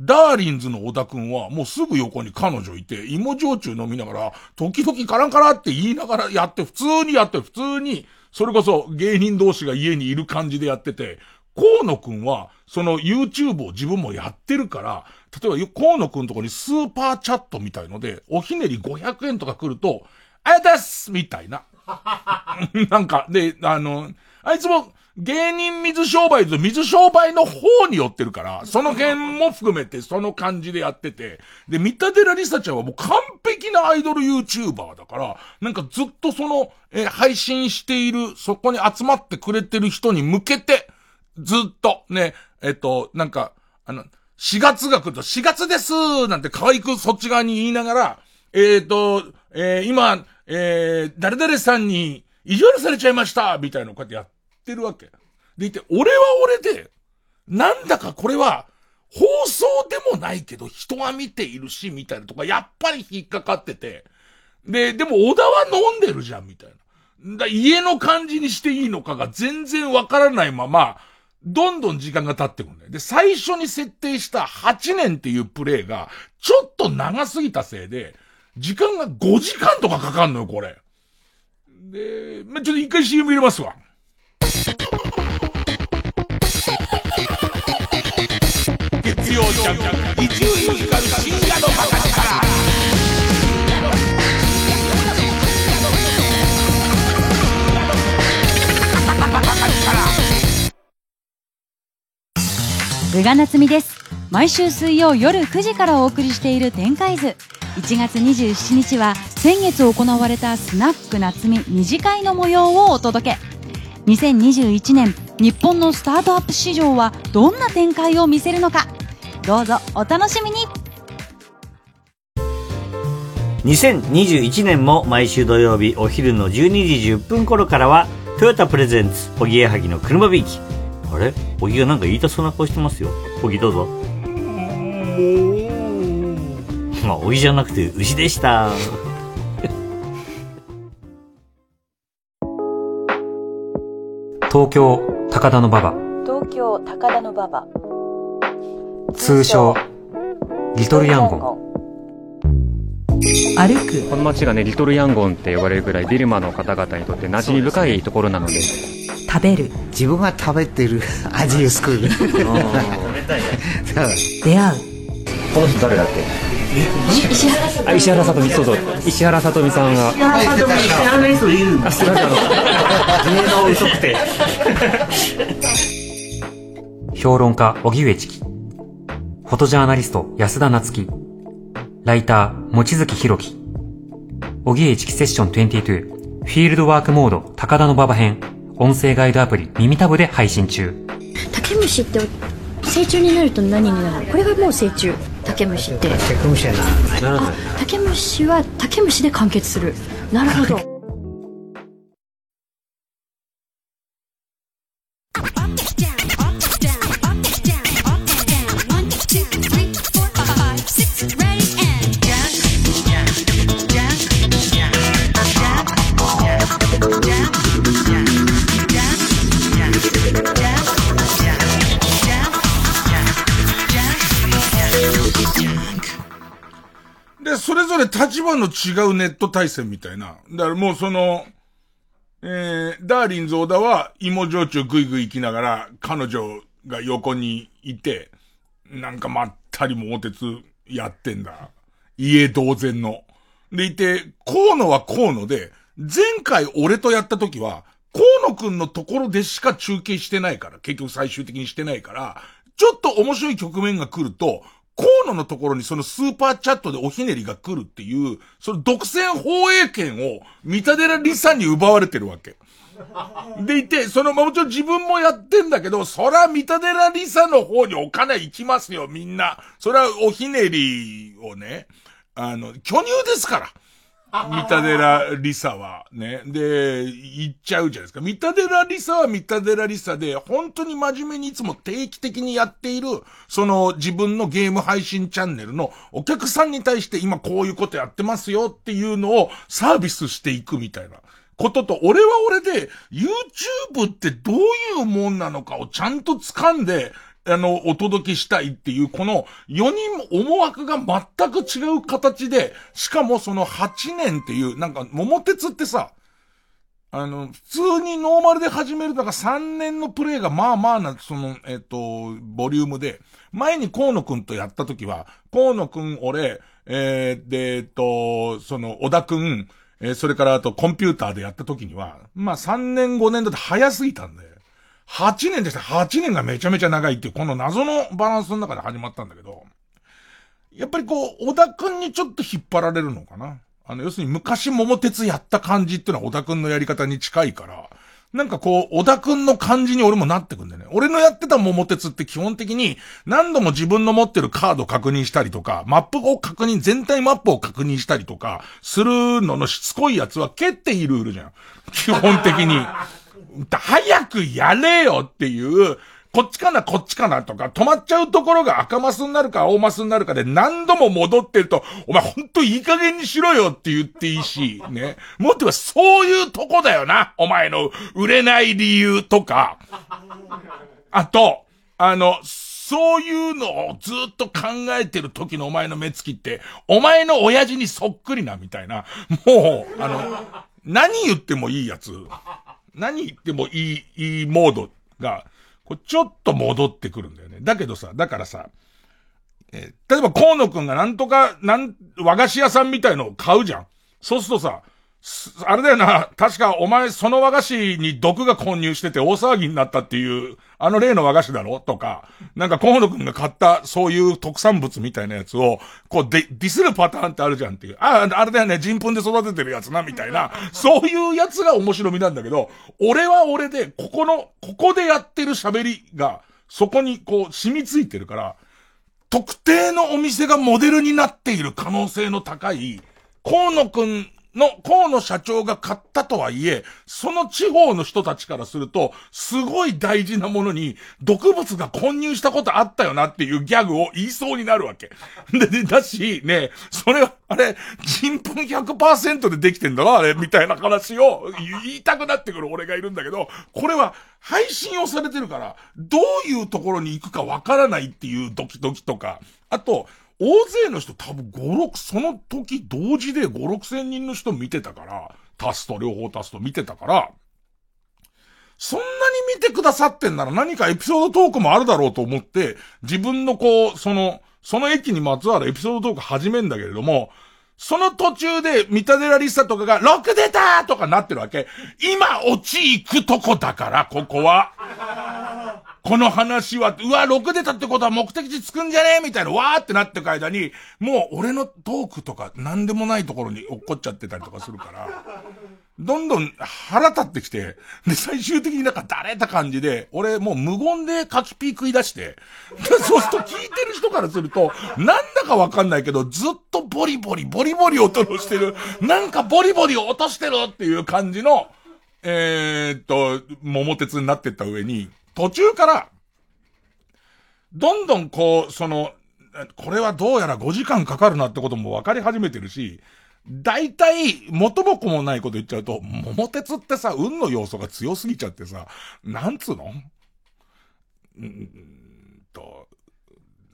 ダーリンズの小田くんはもうすぐ横に彼女いて、芋焼酎飲みながら、時々カランカラって言いながらやって、普通にやって、普通に、それこそ芸人同士が家にいる感じでやってて、河野くんは、その YouTube を自分もやってるから、例えば河野くんとこにスーパーチャットみたいので、おひねり500円とか来ると、あざーすみたいな。なんか、で、あの、あいつも、芸人水商売と水商売の方に寄ってるから、その辺も含めてその感じでやってて、で、三田寺りさちゃんはもう完璧なアイドル YouTuber だから、なんかずっとその、え、配信している、そこに集まってくれてる人に向けて、ずっと、ね、えっと、なんか、あの、4月が来ると、4月ですなんて可愛くそっち側に言いながら、えっ、と、えー、今、えー、誰々さんに意地悪されちゃいましたみたいなのをこうやってやってるわけ。でいて、俺は俺で、なんだかこれは、放送でもないけど人は見ているし、みたいなとか、やっぱり引っかかってて。で、でも小田は飲んでるじゃん、みたいな。だ家の感じにしていいのかが全然わからないまま、どんどん時間が経ってくるんだよ。で、最初に設定した8年っていうプレイが、ちょっと長すぎたせいで、時間が5時間とかかかんのよ、これ。で、まあ、ちょっと一回 CM 入れますわ。月曜ジャンク、伊集院光深夜のバカ力。宇賀なつみです。毎週水曜夜9時からお送りしている展開図。1月27日は先月行われたスナック夏美二次会の模様をお届け2021年日本のスタートアップ市場はどんな展開を見せるのかどうぞお楽しみに2021年も毎週土曜日お昼の12時10分頃からはトヨタプレゼンツおぎやはぎの車ビーキあれ？おぎがなんか言いたそうな顔してますよ。おぎどうぞ。まあ、老いじゃなくて牛でした。東京高田馬場。東京高田馬場。通称リトルヤンゴン。歩く。この街がねリトルヤンゴンって呼ばれるぐらいビルマの方々にとって馴染み深いところなので食べる。自分が食べてる。味を作る。出会う。この人誰だっけ？石原さとみ。石原さとみ。そうそう。石原さとみさんが。石原さとみ知らない人いるあ知らない芸能遅くて。評論家荻上チキ。フォトジャーナリスト安田夏樹。ライター望月弘樹。荻上チキセッション22フィールドワークモード高田の馬場編音声ガイドアプリ耳タブで配信中。竹虫って成虫になると何になるの？これがもう成虫竹虫って。竹虫やな。竹虫は竹虫で完結する。なるほど立場の違うネット対戦みたいな。だからもうその、えー、ダーリンズ小田は芋焼酎ぐいぐい行きながら、彼女が横にいて、なんかまったりもおてつやってんだ。家同然の。でいて、河野は河野で、前回俺とやった時は、河野くんのところでしか中継してないから、結局最終的にしてないから、ちょっと面白い局面が来ると、河野のところにそのスーパーチャットでおひねりが来るっていう、その独占放映権を三田寺里紗に奪われてるわけ。でいて、その、もちろん自分もやってんだけど、そら三田寺里紗の方にお金行きますよ、みんな。それはおひねりをね、あの、巨乳ですから。三田寺里紗はね。で、言っちゃうじゃないですか。三田寺里紗は三田寺里紗で、本当に真面目にいつも定期的にやっている、その自分のゲーム配信チャンネルのお客さんに対して今こういうことやってますよっていうのをサービスしていくみたいな。ことと、俺は俺で、YouTube ってどういうもんなのかをちゃんと掴んで、あの、お届けしたいっていう、この4人思惑が全く違う形で、しかもその8年っていう、なんか、桃鉄ってさ、あの、普通にノーマルで始めるのが3年のプレイがまあまあな、その、えっ、と、ボリュームで、前に河野くんとやった時は、河野くん、俺、えー、で、えっ、と、その、小田くん、えー、それからあとコンピューターでやった時には、まあ3年5年だと早すぎたんで、8年でした。8年がめちゃめちゃ長いっていう、この謎のバランスの中で始まったんだけど、やっぱりこう、小田くんにちょっと引っ張られるのかな。あの、要するに昔桃鉄やった感じっていうのは小田くんのやり方に近いから、なんかこう、小田くんの感じに俺もなってくんだよね。俺のやってた桃鉄って基本的に何度も自分の持ってるカード確認したりとか、マップを確認、全体マップを確認したりとか、するののしつこいやつは蹴っていいルールじゃん。基本的に。早くやれよっていう、こっちかな、こっちかなとか、止まっちゃうところが赤マスになるか青マスになるかで何度も戻ってると、お前ほんといい加減にしろよって言っていいし、ね。もっと言えばそういうとこだよな、お前の売れない理由とか。あと、あの、そういうのをずっと考えてる時のお前の目つきって、お前の親父にそっくりなみたいな、もう、あの、何言ってもいいやつ。何言ってもいい、いいモードが、こうちょっと戻ってくるんだよね。だけどさ、だからさ、えー、例えば河野くんがなんとか、なん、和菓子屋さんみたいのを買うじゃん。そうするとさ、あれだよな、確かお前その和菓子に毒が混入してて大騒ぎになったっていう、あの例の和菓子だろ？とか、なんか河野くんが買ったそういう特産物みたいなやつを、こうディスるパターンってあるじゃんっていう。ああ、あれだよね、人糞で育ててるやつな、みたいな。そういうやつが面白みなんだけど、俺は俺で、ここの、ここでやってる喋りが、そこにこう染みついてるから、特定のお店がモデルになっている可能性の高い、河野くんの河野社長が買ったとはいえ、その地方の人たちからすると、すごい大事なものに毒物が混入したことあったよなっていうギャグを言いそうになるわけ。で、だし、ね、それは、あれ、人糞100%でできてんだろあれ、みたいな話を言いたくなってくる俺がいるんだけど、これは配信をされてるから、どういうところに行くかわからないっていうドキドキとか、あと、大勢の人多分5、6、その時同時で5、6千人の人見てたから、足すと両方足すと見てたから、そんなに見てくださってんなら何かエピソードトークもあるだろうと思って、自分のこう、その、その駅にまつわるエピソードトーク始めんだけれども、その途中で、三田寺リサとかが、6出たとかなってるわけ。今、落ち行くとこだから、ここは。この話は、うわ、6出たってことは目的地着くんじゃねえみたいな、わーってなってく間に、もう俺のトークとか何でもないところに落っこっちゃってたりとかするから、どんどん腹立ってきて、で、最終的になんかだれた感じで、俺もう無言でカキピー食い出して、そうすると聞いてる人からすると、なんだかわかんないけど、ずっとボリボリ、ボリボリ音をしてる、なんかボリボリ落としてるっていう感じの、えー、っと、桃鉄になってった上に、途中から、どんどんこう、その、これはどうやら5時間かかるなってことも分かり始めてるし、大体、元も子もないこと言っちゃうと、桃鉄ってさ、運の要素が強すぎちゃってさ、なんつうの？うんと、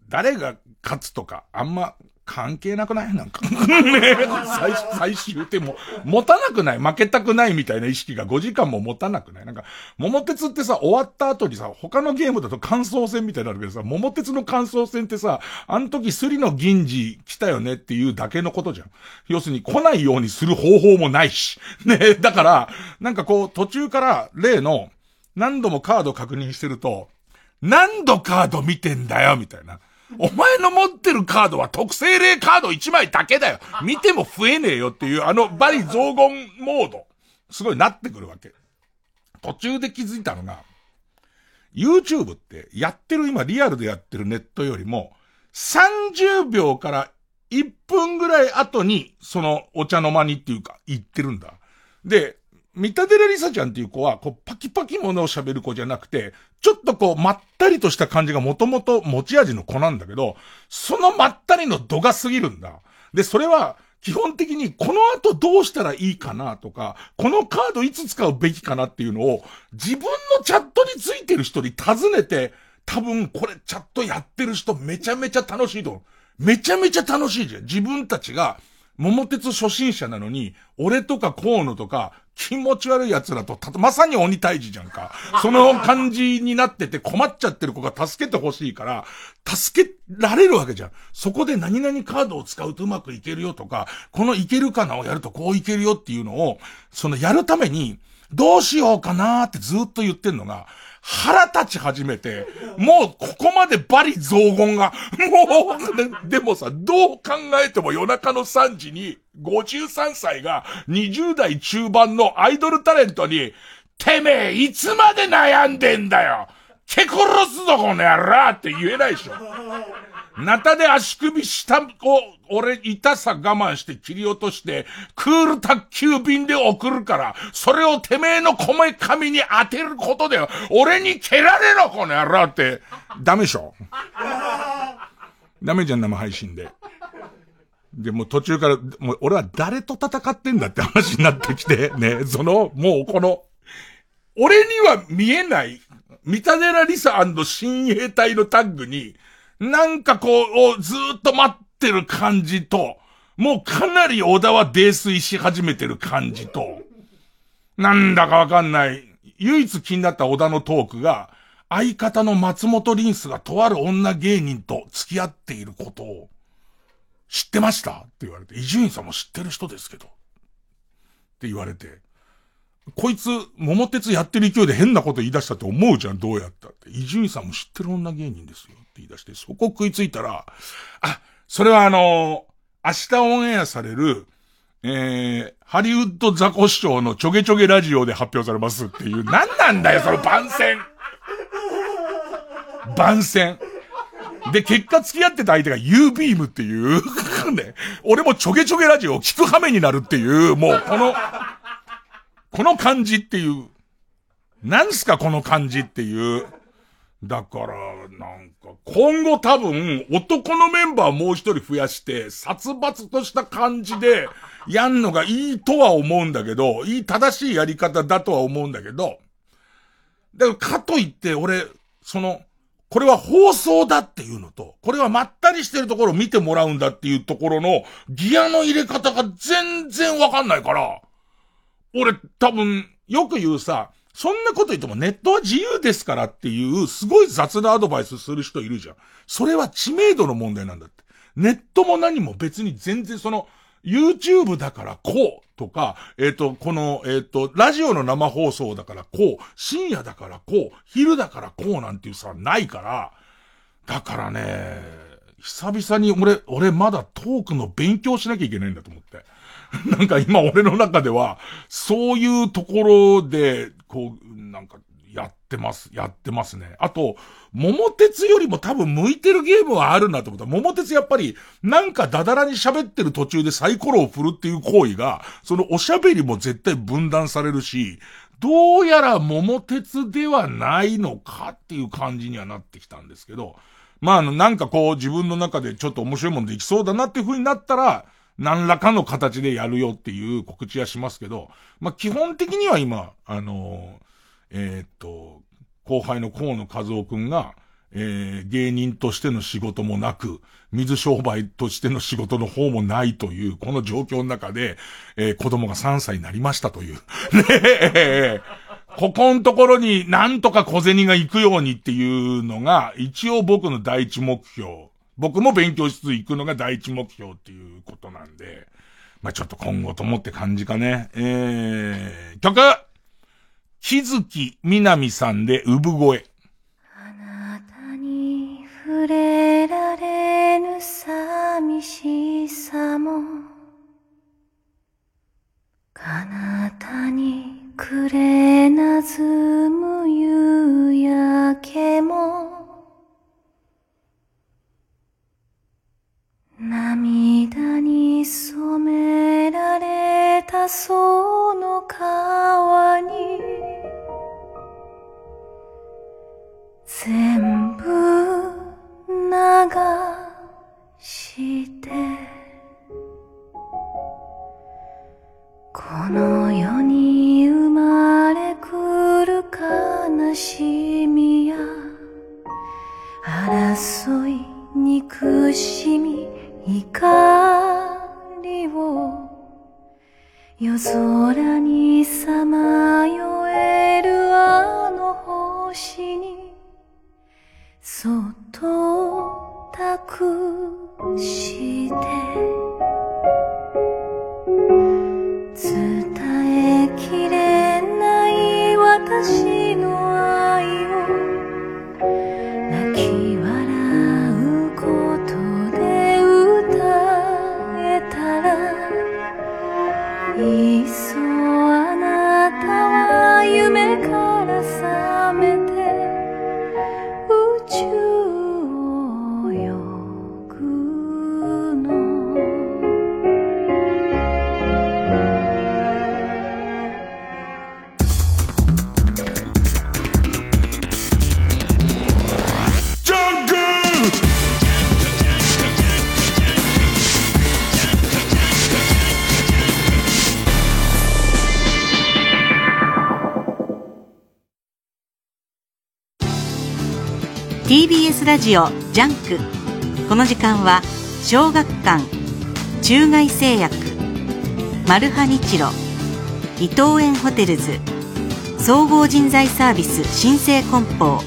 誰が勝つとか、あんま関係なくない？なんかね 最、最終点も、持たなくない？負けたくないみたいな意識が5時間も持たなくない？なんか、桃鉄ってさ、終わった後にさ、他のゲームだと感想戦みたいになるけどさ、桃鉄の感想戦ってさ、あの時スリの銀次来たよねっていうだけのことじゃん。要するに来ないようにする方法もないし。ね、だから、なんかこう、途中から例の、何度もカード確認してると、何度カード見てんだよ、みたいな。お前の持ってるカードは特性例カード1枚だけだよ。見ても増えねえよっていう、あのバリ増言モード。すごいなってくるわけ。途中で気づいたのが、YouTube ってやってる今リアルでやってるネットよりも、30秒から1分ぐらい後に、そのお茶の間にっていうか、行ってるんだ。で、三田寺りさちゃんっていう子は、こう、パキパキものを喋る子じゃなくて、ちょっとこう、まったりとした感じがもともと持ち味の子なんだけど、そのまったりの度が過ぎるんだ。で、それは、基本的にこの後どうしたらいいかなとか、このカードいつ使うべきかなっていうのを、自分のチャットについてる人に尋ねて、多分これチャットやってる人めちゃめちゃ楽しいと思う。めちゃめちゃ楽しいじゃん。自分たちが、桃鉄初心者なのに、俺とか河野とか、気持ち悪い奴らと、た、まさに鬼退治じゃんか。その感じになってて困っちゃってる子が助けてほしいから、助けられるわけじゃん。そこで何々カードを使うとうまくいけるよとか、このいけるかなをやるとこういけるよっていうのを、そのやるために、どうしようかなーってずっと言ってんのが、腹立ち始めて、もうここまでバリ雑言が、もう、でもさ、どう考えても夜中の3時に、53歳が20代中盤のアイドルタレントに、てめえ、いつまで悩んでんだよ手殺すぞ、この野郎って言えないでしょ。ナタで足首下を、俺、痛さ我慢して切り落として、クール宅急便で送るから、それをてめえのこめ髪に当てることで、俺に蹴られろ、この野郎って、ダメでしょ。ダメじゃん、生配信で。で、も途中から、もう俺は誰と戦ってんだって話になってきて、ね、その、もうこの、俺には見えない、三田寺リサ親衛隊のタッグに、なんかこう、ずっと待ってる感じと、もうかなり小田は泥酔し始めてる感じと、なんだかわかんない。唯一気になった小田のトークが、相方の松本リンスがとある女芸人と付き合っていることを、知ってました？って言われて、伊集院さんも知ってる人ですけど。って言われて、こいつ、桃鉄やってる勢いで変なこと言い出したって思うじゃん、どうやったって。伊集院さんも知ってる女芸人ですよ言い出して、そこ食いついたら、あ、それはあのー、明日オンエアされる、えー、ハリウッドザコシショウのちょげちょげラジオで発表されますっていう、何なんだよ、その番宣。番宣。で、結果付き合ってた相手が U ビームっていう ね、俺もちょげちょげラジオを聞く羽目になるっていう、もうこの、この感じっていう、なんすかこの感じっていう。だから、なん、今後多分、男のメンバーもう一人増やして、殺伐とした感じで、やんのがいいとは思うんだけど、いい正しいやり方だとは思うんだけど、だからかといって俺、その、これは放送だっていうのと、これはまったりしてるところを見てもらうんだっていうところのギアの入れ方が全然わかんないから、俺多分、よく言うさ、そんなこと言ってもネットは自由ですからっていう、すごい雑なアドバイスする人いるじゃん。それは知名度の問題なんだって。ネットも何も別に全然その、YouTube だからこうとか、えっ、ー、と、この、えっ、ー、と、ラジオの生放送だからこう、深夜だからこう、昼だからこうなんていうさ、ないから、だからね、久々に俺、俺まだトークの勉強しなきゃいけないんだと思って。なんか今俺の中では、そういうところで、こう、なんか、やってます、やってますね。あと、桃鉄よりも多分向いてるゲームはあるなと思った。桃鉄やっぱり、なんかダダラに喋ってる途中でサイコロを振るっていう行為が、そのおしゃべりも絶対分断されるし、どうやら桃鉄ではないのかっていう感じにはなってきたんですけど、まあ、あの、なんかこう自分の中でちょっと面白いものできそうだなっていう風になったら、何らかの形でやるよっていう告知はしますけど、まあ、基本的には今、あのー、えー、っと、後輩の河野和夫くんが、えー、芸人としての仕事もなく、水商売としての仕事の方もないという、この状況の中で、えー、子供が3歳になりましたという。ねえ、ここのところになんとか小銭が行くようにっていうのが、一応僕の第一目標僕も勉強しつつ行くのが第一目標っていうことなんで、まあ、ちょっと今後ともって感じかね。えー、曲木月みなみさんで産声。あなたに触れられぬ寂しさも、彼方にくれなずむ夕焼けも、涙に染められたその川に全部流してこの世に生まれくる悲しみや争い憎しみを夜空にさまよえるあの星にそっと託して伝えきれない私 TBS ラジオジャンク。この時間は小学館中外製薬マルハニチロ伊藤園ホテルズ総合人材サービス新生梱包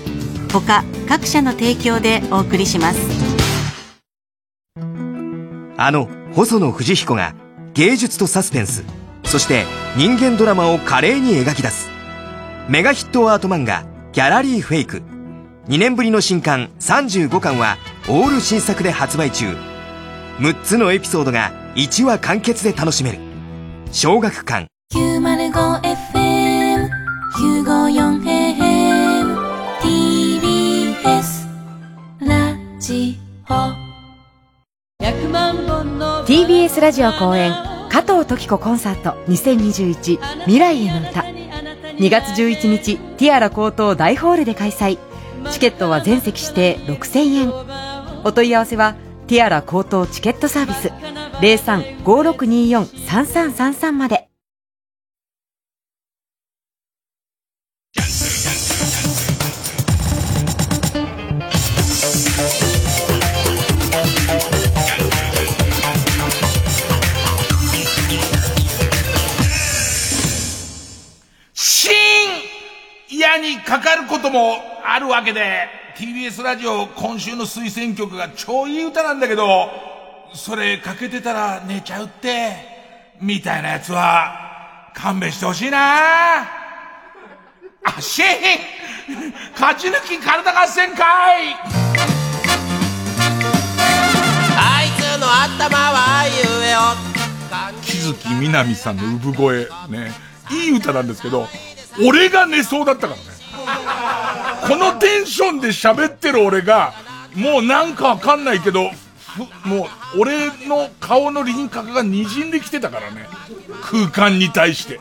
他各社の提供でお送りします。あの細野不二彦が芸術とサスペンスそして人間ドラマを華麗に描き出す。メガヒットアート漫画「ギャラリーフェイク」2年ぶりの新刊35巻はオール新作で発売中。6つのエピソードが1話完結で楽しめる。小学館。905FM954AM TBS ラジオ。TBS ラジオ公演加藤登紀子コンサート2021未来への歌。2月11日ティアラ高等大ホールで開催チケットは全席指定6000円。お問い合わせはティアラ高等チケットサービス。0356243333まで。あるわけで、TBS ラジオ今週の推薦曲が超いい歌なんだけど、それかけてたら寝ちゃうって、みたいなやつは、勘弁してほしいなあ、シン勝ち抜き体合戦会あいつの頭はゆえよ木月みなみさんの産声、ね。いい歌なんですけど、俺が寝そうだったからね。このテンションで喋ってる俺が、もうなんかわかんないけど、もう、俺の顔の輪郭が滲んできてたからね。空間に対して。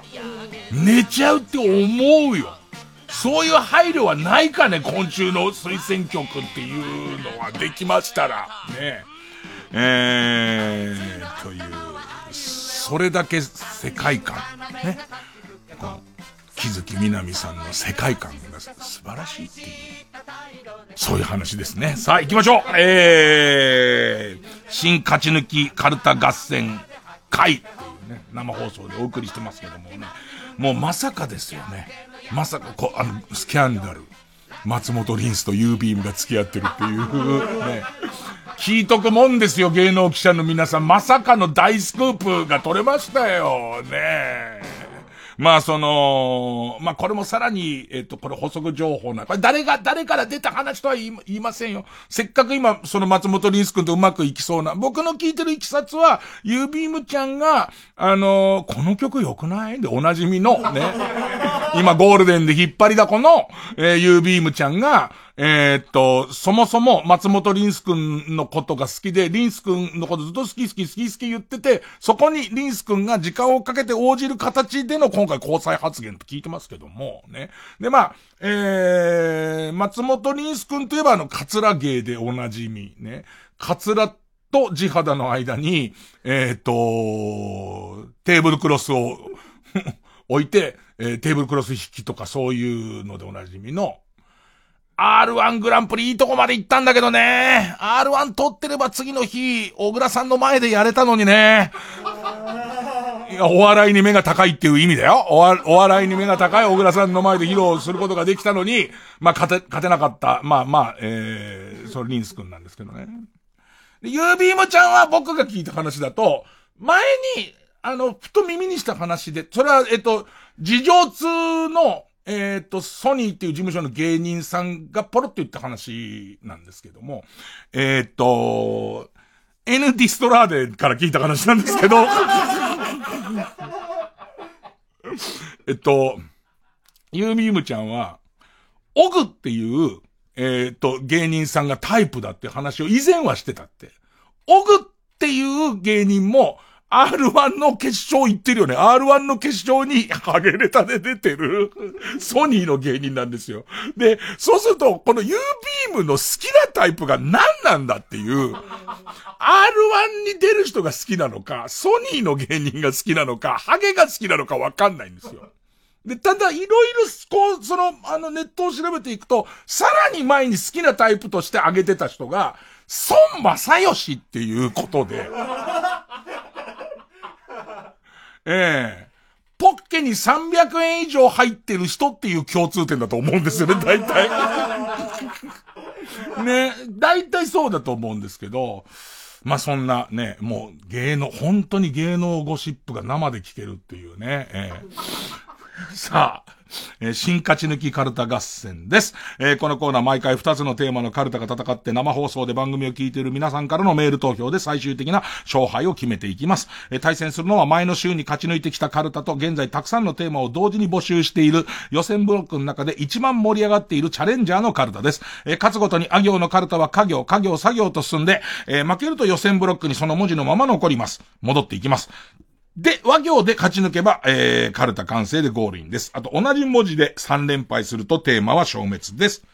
寝ちゃうって思うよ。そういう配慮はないかね、今週の推薦曲っていうのはできましたら。ねえー、という、それだけ世界観。ね。この木月みなみさんの世界観が素晴らしいっていう。そういう話ですね。さあ行きましょうえー、新勝ち抜きカルタ合戦会っていうね、生放送でお送りしてますけどもね。もうまさかですよね。まさか、こう、あの、スキャンダル。松本リンスと U ビームが付き合ってるっていう、ね。聞いとくもんですよ、芸能記者の皆さん。まさかの大スクープが取れましたよ、ねえまあ、その、まあ、これもさらに、えっ、と、これ補足情報な。これ誰が、誰から出た話とは言いませんよ。せっかく今、その松本リンス君とうまくいきそうな。僕の聞いてるいきさつは、ユービームちゃんが、あのこの曲良くない？で、おなじみの、ね。今、ゴールデンで引っ張りだこの、えー、ユービームちゃんが、えーっと、そもそも松本リンス君のことが好きで、リンス君のことずっと好き好き好き好き言ってて、そこにリンス君が時間をかけて応じる形での今回交際発言と聞いてますけども、ね。で、まあ、えー、松本リンス君といえばあの、カツラ芸でおなじみ、ね。カツラと地肌の間に、えーっと、テーブルクロスを 置いて、えーテーブルクロス引きとかそういうのでおなじみの、R1 グランプリいいとこまで行ったんだけどね。R1 取ってれば次の日、小倉さんの前でやれたのにね。いや、お笑いに目が高いっていう意味だよ。おお笑いに目が高い小倉さんの前で披露することができたのに、まあ、勝て、勝てなかった。まあまあ、えー、それリンス君なんですけどね。で、ユービームちゃんは僕が聞いた話だと、前に、あの、ふと耳にした話で、それは、えっと、事情通の、えっ、と、ソニーっていう事務所の芸人さんがポロッと言った話なんですけども、えっ、と、N ディストラーデから聞いた話なんですけど、えっと、ユーミームちゃんは、オグっていう、えっ、と、芸人さんがタイプだって話を以前はしてたって。オグっていう芸人も、R1 の決勝行ってるよね。R1 の決勝にハゲネタで出てる ソニーの芸人なんですよ。で、そうすると、この U ビームの好きなタイプが何なんだっていう、R1 に出る人が好きなのか、ソニーの芸人が好きなのか、ハゲが好きなのかわかんないんですよ。で、ただ、いろいろ、こう、その、あの、ネットを調べていくと、さらに前に好きなタイプとして挙げてた人が、孫正義っていうことで、ええ。ポッケに300円以上入ってる人っていう共通点だと思うんですよね、大体。ね、大体そうだと思うんですけど、まあ、そんなね、もう芸能、本当に芸能ゴシップが生で聞けるっていうね、ええ。さあ、えー、新勝ち抜きカルタ合戦です。えー、このコーナー毎回2つのテーマのカルタが戦って生放送で番組を聞いている皆さんからのメール投票で最終的な勝敗を決めていきます。えー、対戦するのは前の週に勝ち抜いてきたカルタと現在たくさんのテーマを同時に募集している予選ブロックの中で一番盛り上がっているチャレンジャーのカルタです。えー、勝つごとにあ行のカルタは家業、家業、作業と進んで、えー、負けると予選ブロックにその文字のまま残ります。戻っていきます。で、和行で勝ち抜けば、えー、カルタ完成でゴールインです。あと、同じ文字で3連敗するとテーマは消滅です。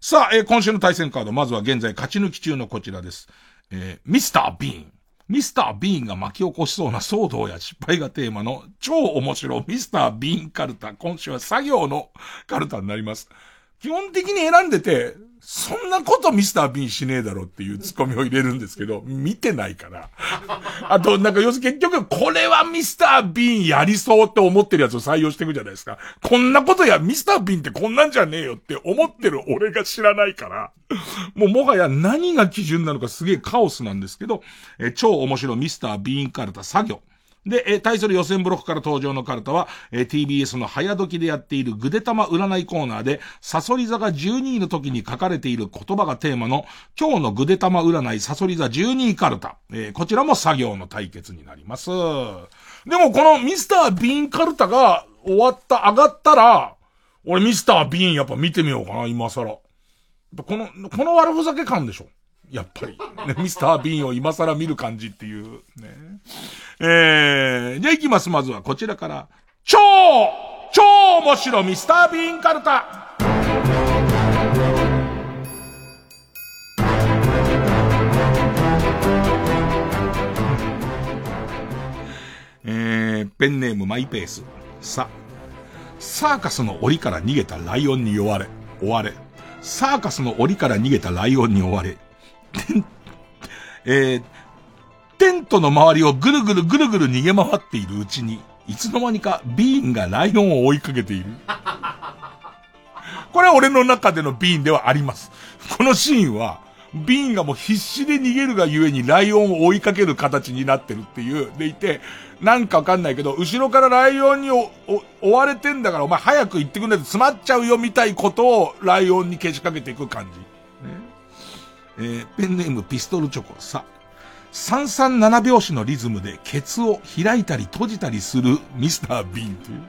さあ、えー、今週の対戦カード、まずは現在勝ち抜き中のこちらです。えー、ミスター・ビーン。ミスター・ビーンが巻き起こしそうな騒動や失敗がテーマの超面白ミスター・ビーンカルタ。今週は作業のカルタになります。基本的に選んでて、そんなことミスター・ビンしねえだろっていうツッコミを入れるんですけど、見てないから。あと、なんか要するに結局、これはミスター・ビンやりそうって思ってるやつを採用していくじゃないですか。こんなことや、ミスター・ビンってこんなんじゃねえよって思ってる俺が知らないから、もうもはや何が基準なのかすげえカオスなんですけど、え超面白ミスター・ビンカルタ作業。で、え対する予選ブロックから登場のカルタは、え TBS の早時でやっているぐでたま占いコーナーで、サソリ座が12位の時に書かれている言葉がテーマの、今日のぐでたま占いサソリ座12位カルタ。えー、こちらも作業の対決になります。でもこのミスター・ビーンカルタが終わった、上がったら、俺ミスター・ビーンやっぱ見てみようかな、今更。この、この悪ふざけ感でしょ。やっぱり。ね、ミスター・ビーンを今更見る感じっていう、ね。えー、じゃあ行きます。まずはこちらから。超超面白ミスター・ビーンカルタえー、ペンネームマイペース。さ、サーカスの檻から逃げたライオンに追われ、追われ。サーカスの檻から逃げたライオンに追われ、えー、テントの周りをぐるぐるぐるぐる逃げ回っているうちに、いつの間にかビーンがライオンを追いかけている。これは俺の中でのビーンではあります。このシーンは、ビーンがもう必死で逃げるがゆえにライオンを追いかける形になってるっていう、でいて、なんかわかんないけど、後ろからライオンに追われてんだからお前早く行ってくんないと詰まっちゃうよみたいことをライオンにけしかけていく感じ。えー、ペンネームピストルチョコ、さ、337拍子のリズムでケツを開いたり閉じたりするミスター・ビーンという。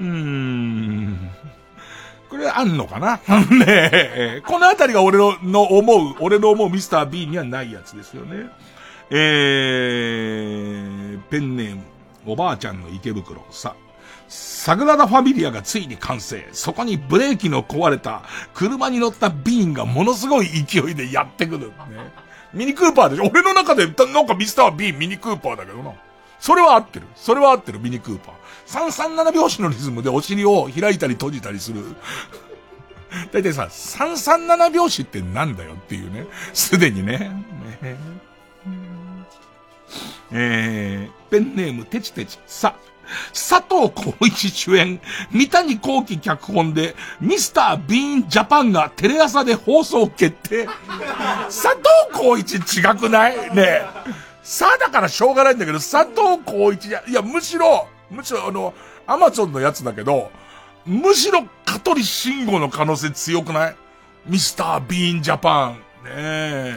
うーん。これあんのかな？ね。このあたりが俺のの思う、俺の思うミスター・ビーンにはないやつですよね。えー、ペンネーム、おばあちゃんの池袋、さ、サグラダ・ファミリアがついに完成。そこにブレーキの壊れた車に乗ったビーンがものすごい勢いでやってくる。ね、ミニクーパーでしょ俺の中で、なんかミスター・ビーンミニクーパーだけどな。それは合ってる。それは合ってる、ミニクーパー。337拍子のリズムでお尻を開いたり閉じたりする。だいたいさ、337拍子ってなんだよっていうね。すでにね。ねえー、ペンネームてちてち、さ、佐藤浩一主演、三谷幸喜脚本で、ミスター・ビーン・ジャパンがテレ朝で放送決定。佐藤浩一違くない？ねえ。さあだからしょうがないんだけど、佐藤浩一いや、いや、むしろ、むしろあの、アマゾンのやつだけど、むしろ香取慎吾の可能性強くない？ミスター・ビーン・ジャパン。ねえ。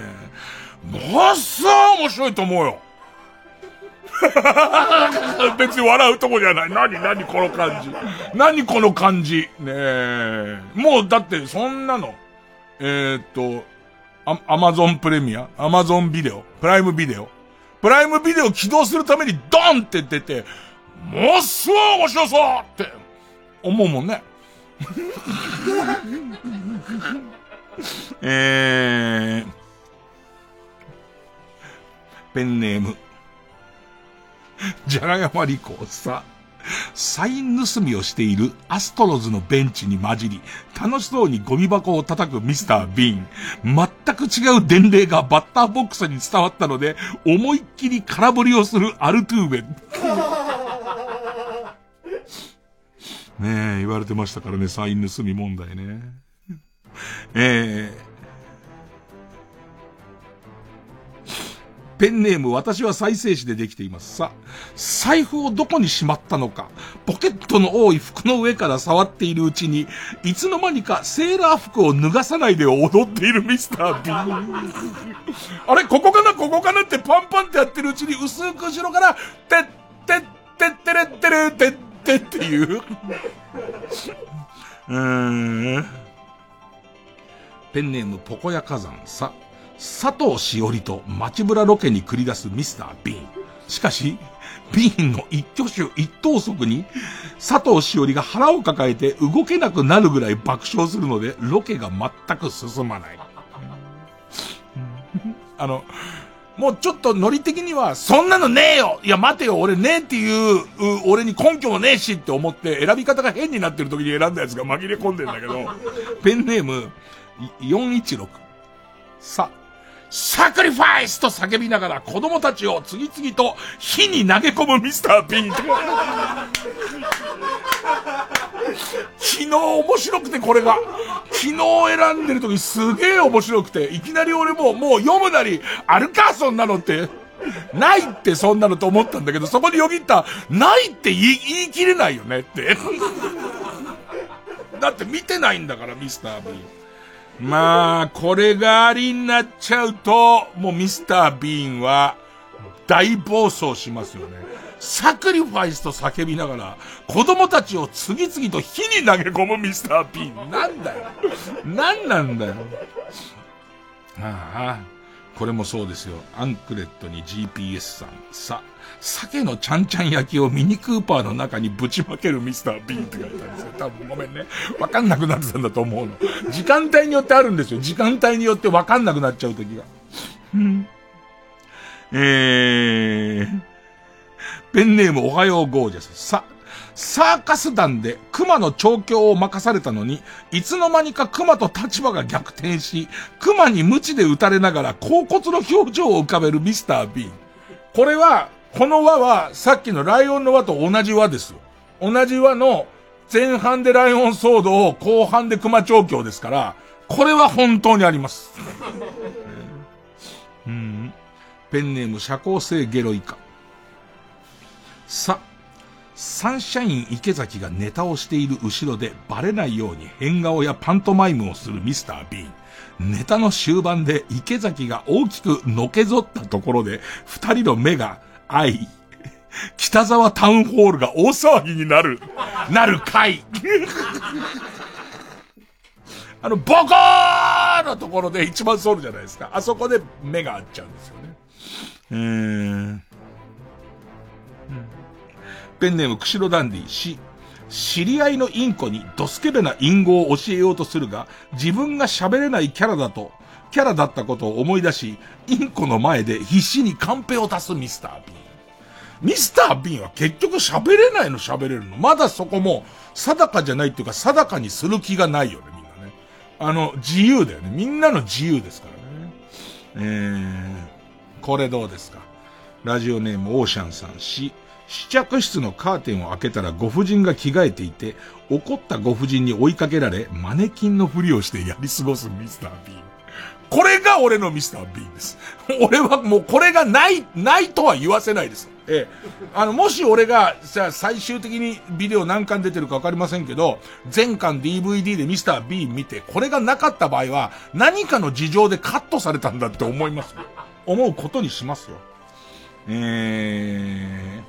もっさあ面白いと思うよ。別に笑うとこじゃない。何何この感じ。何この感じ。ねえ。もうだってそんなの。えー、っと、アマゾンプレミアアマゾンビデオプライムビデオプライムビデオ起動するためにドンって出て、もっすごい面白そうって思うもんね。えー、ペンネーム、じゃがやまりこさ、サイン盗みをしているアストロズのベンチに混じり、楽しそうにゴミ箱を叩くミスター・ビーン。全く違う伝令がバッターボックスに伝わったので、思いっきり空振りをするアルトゥーベ。ねえ、言われてましたからね、サイン盗み問題ね。えー、ペンネーム私は再生紙でできています。さ、財布をどこにしまったのか、ポケットの多い服の上から触っているうちに、いつの間にかセーラー服を脱がさないで踊っているミスター・ビー。あれここかな？ここかな？ってパンパンってやってるうちに薄く後ろから、てってってってれってれってってっていう。うーん。ペンネームポコヤ火山さ。佐藤しおりと街ブラロケに繰り出すミスター・ビーン。しかし、ビーンの一挙手一投足に、佐藤しおりが腹を抱えて動けなくなるぐらい爆笑するので、ロケが全く進まない。あの、もうちょっとノリ的には、そんなのねえよいや待てよ俺ねえっていう、う俺に根拠もねえしって思って選び方が変になってる時に選んだやつが紛れ込んでんだけど、ペンネーム416。さ、サクリファイスと叫びながら子供たちを次々と火に投げ込むミスター・ビーン。昨日面白くてこれが。昨日選んでる時すげえ面白くて、いきなり俺ももう読むなり、あるかそんなのって。ないってそんなのと思ったんだけど、そこによぎった、ないって言い言い切れないよねって。だって見てないんだから、ミスター・ビーン。まあ、これがありになっちゃうと、もうミスター・ビーンは大暴走しますよね。サクリファイスと叫びながら、子供たちを次々と火に投げ込むミスター・ビーン。なんだよ。なんなんだよ。ああ、これもそうですよ。アンクレットに GPS さん。さ、鮭のちゃんちゃん焼きをミニクーパーの中にぶちまけるミスター・ビーンって書いてあるんですよ。多分ごめんね。わかんなくなってたんだと思うの。時間帯によってあるんですよ。時間帯によってわかんなくなっちゃう時が。ん。えー、ペンネームおはようゴージャス。さ、サーカス団で熊の調教を任されたのに、いつの間にか熊と立場が逆転し、熊に鞭で打たれながら甲骨の表情を浮かべるミスター・ビーン。これは、この輪は、さっきのライオンの輪と同じ輪ですよ。同じ輪の、前半でライオン騒動、後半で熊調教ですから、これは本当にあります。うん。ペンネーム社交性ゲロイカ。さ、サンシャイン池崎がネタをしている後ろでバレないように変顔やパントマイムをするミスター・ビーン。ネタの終盤で池崎が大きくのけぞったところで、二人の目が愛、北沢タウンホールが大騒ぎになる、なる回。あの、ボコーのところで一番ソウルじゃないですか。あそこで目が合っちゃうんですよね。うーん。ペンネーム、釧路ダンディ、し、知り合いのインコにドスケベな隠語を教えようとするが、自分が喋れないキャラだと、キャラだったことを思い出し、インコの前で必死にカンペを出すミスター・ビーン。ミスター・ビンは結局喋れないの喋れるの。まだそこも定かじゃないっていうか定かにする気がないよね、みんなね。あの、自由だよね。みんなの自由ですからね。えー、これどうですか？ラジオネームオーシャンさんし、試着室のカーテンを開けたらご婦人が着替えていて、怒ったご婦人に追いかけられ、マネキンのふりをしてやり過ごすミスター・ビーン。これが俺のミスター・ビーンです。俺はもうこれがない、ないとは言わせないです。ええ。あの、もし俺が、じゃあ最終的にビデオ何巻出てるかわかりませんけど、全巻 DVD でミスター・ビーン見て、これがなかった場合は、何かの事情でカットされたんだって思います。思うことにしますよ。え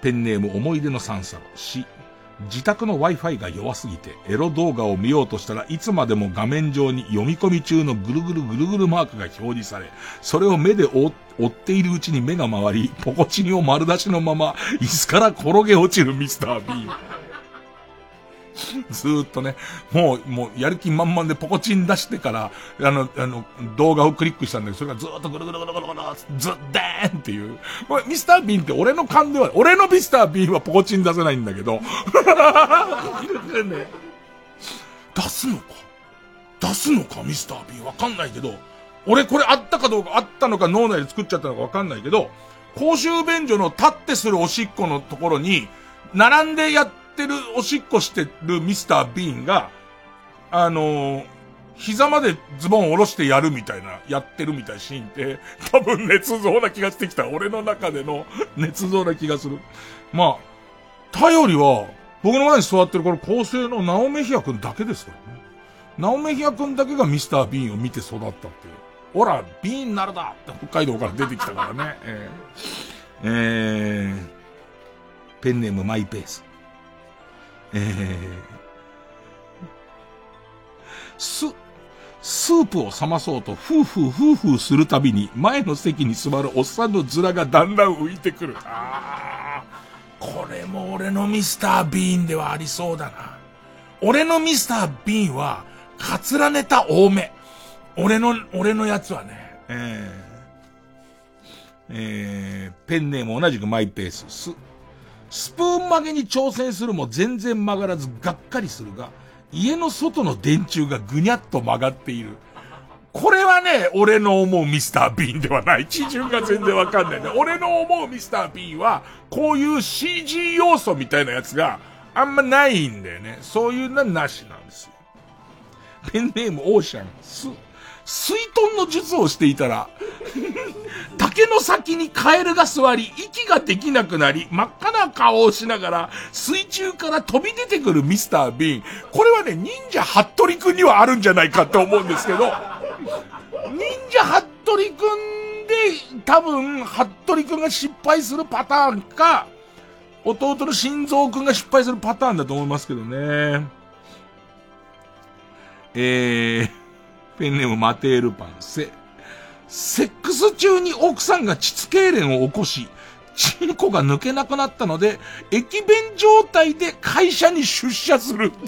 ー、ペンネーム思い出の三叉し、自宅の Wi-Fi が弱すぎて、エロ動画を見ようとしたらいつまでも画面上に読み込み中のぐるぐるぐるぐるマークが表示され、それを目で追っているうちに目が回り、ポコチンを丸出しのまま、椅子から転げ落ちるミスター B。ずーっとね、もう、もう、やる気満々でポコチン出してから、あの、あの、動画をクリックしたんだけど、それがずーっとぐるぐるぐるぐるぐる、ずっでーんっていう。これ、ミスター・ビーンって俺の勘では、俺のミスター・ビーンはポコチン出せないんだけど、出すのか出すのかミスター・ビーンわかんないけど、俺これあったかどうか、あったのか脳内で作っちゃったのかわかんないけど、公衆便所の立ってするおしっこのところに、並んでやってってる、おしっこしてるミスター・ビーンが、あのー、膝までズボン下ろしてやるみたいな、やってるみたいなシーンって、多分捏造な気がしてきた。俺の中での捏造な気がする。まあ、頼りは、僕の前に座ってるこの構成のナオメヒア君だけですからね。ナオメヒア君だけがミスター・ビーンを見て育ったっていう。ほら、ビーンなるだって北海道から出てきたからね。えー、えー、ペンネームマイペース。えー、す、スープを冷まそうと、ふうふうふうふうするたびに、前の席に座るおっさんの面がだんだん浮いてくる。あ、これも俺のミスター・ビーンではありそうだな。俺のミスター・ビーンは、カツラネタ多め。俺の、俺のやつはね、えー、えー、ペンネーム同じくマイペース。す、スプーン曲げに挑戦するも全然曲がらずがっかりするが、家の外の電柱がぐにゃっと曲がっている。これはね、俺の思うミスター・ビーンではない。基準が全然わかんないね。俺の思うミスター・ビーンは、こういう CG 要素みたいなやつがあんまないんだよね。そういうのはなしなんですよ。ペンネームオーシャン、ス、水遁の術をしていたら、竹の先にカエルが座り、息ができなくなり、真っ赤な顔をしながら、水中から飛び出てくるミスター・ビーン。これはね、忍者ハットリくんにはあるんじゃないかって思うんですけど、忍者ハットリくんで、多分、ハットリくんが失敗するパターンか、弟の心臓くんが失敗するパターンだと思いますけどね。えー、ペンネームマテールパン、セ、セックス中に奥さんが膣痙攣を起こし、チンコが抜けなくなったので、駅弁状態で会社に出社する。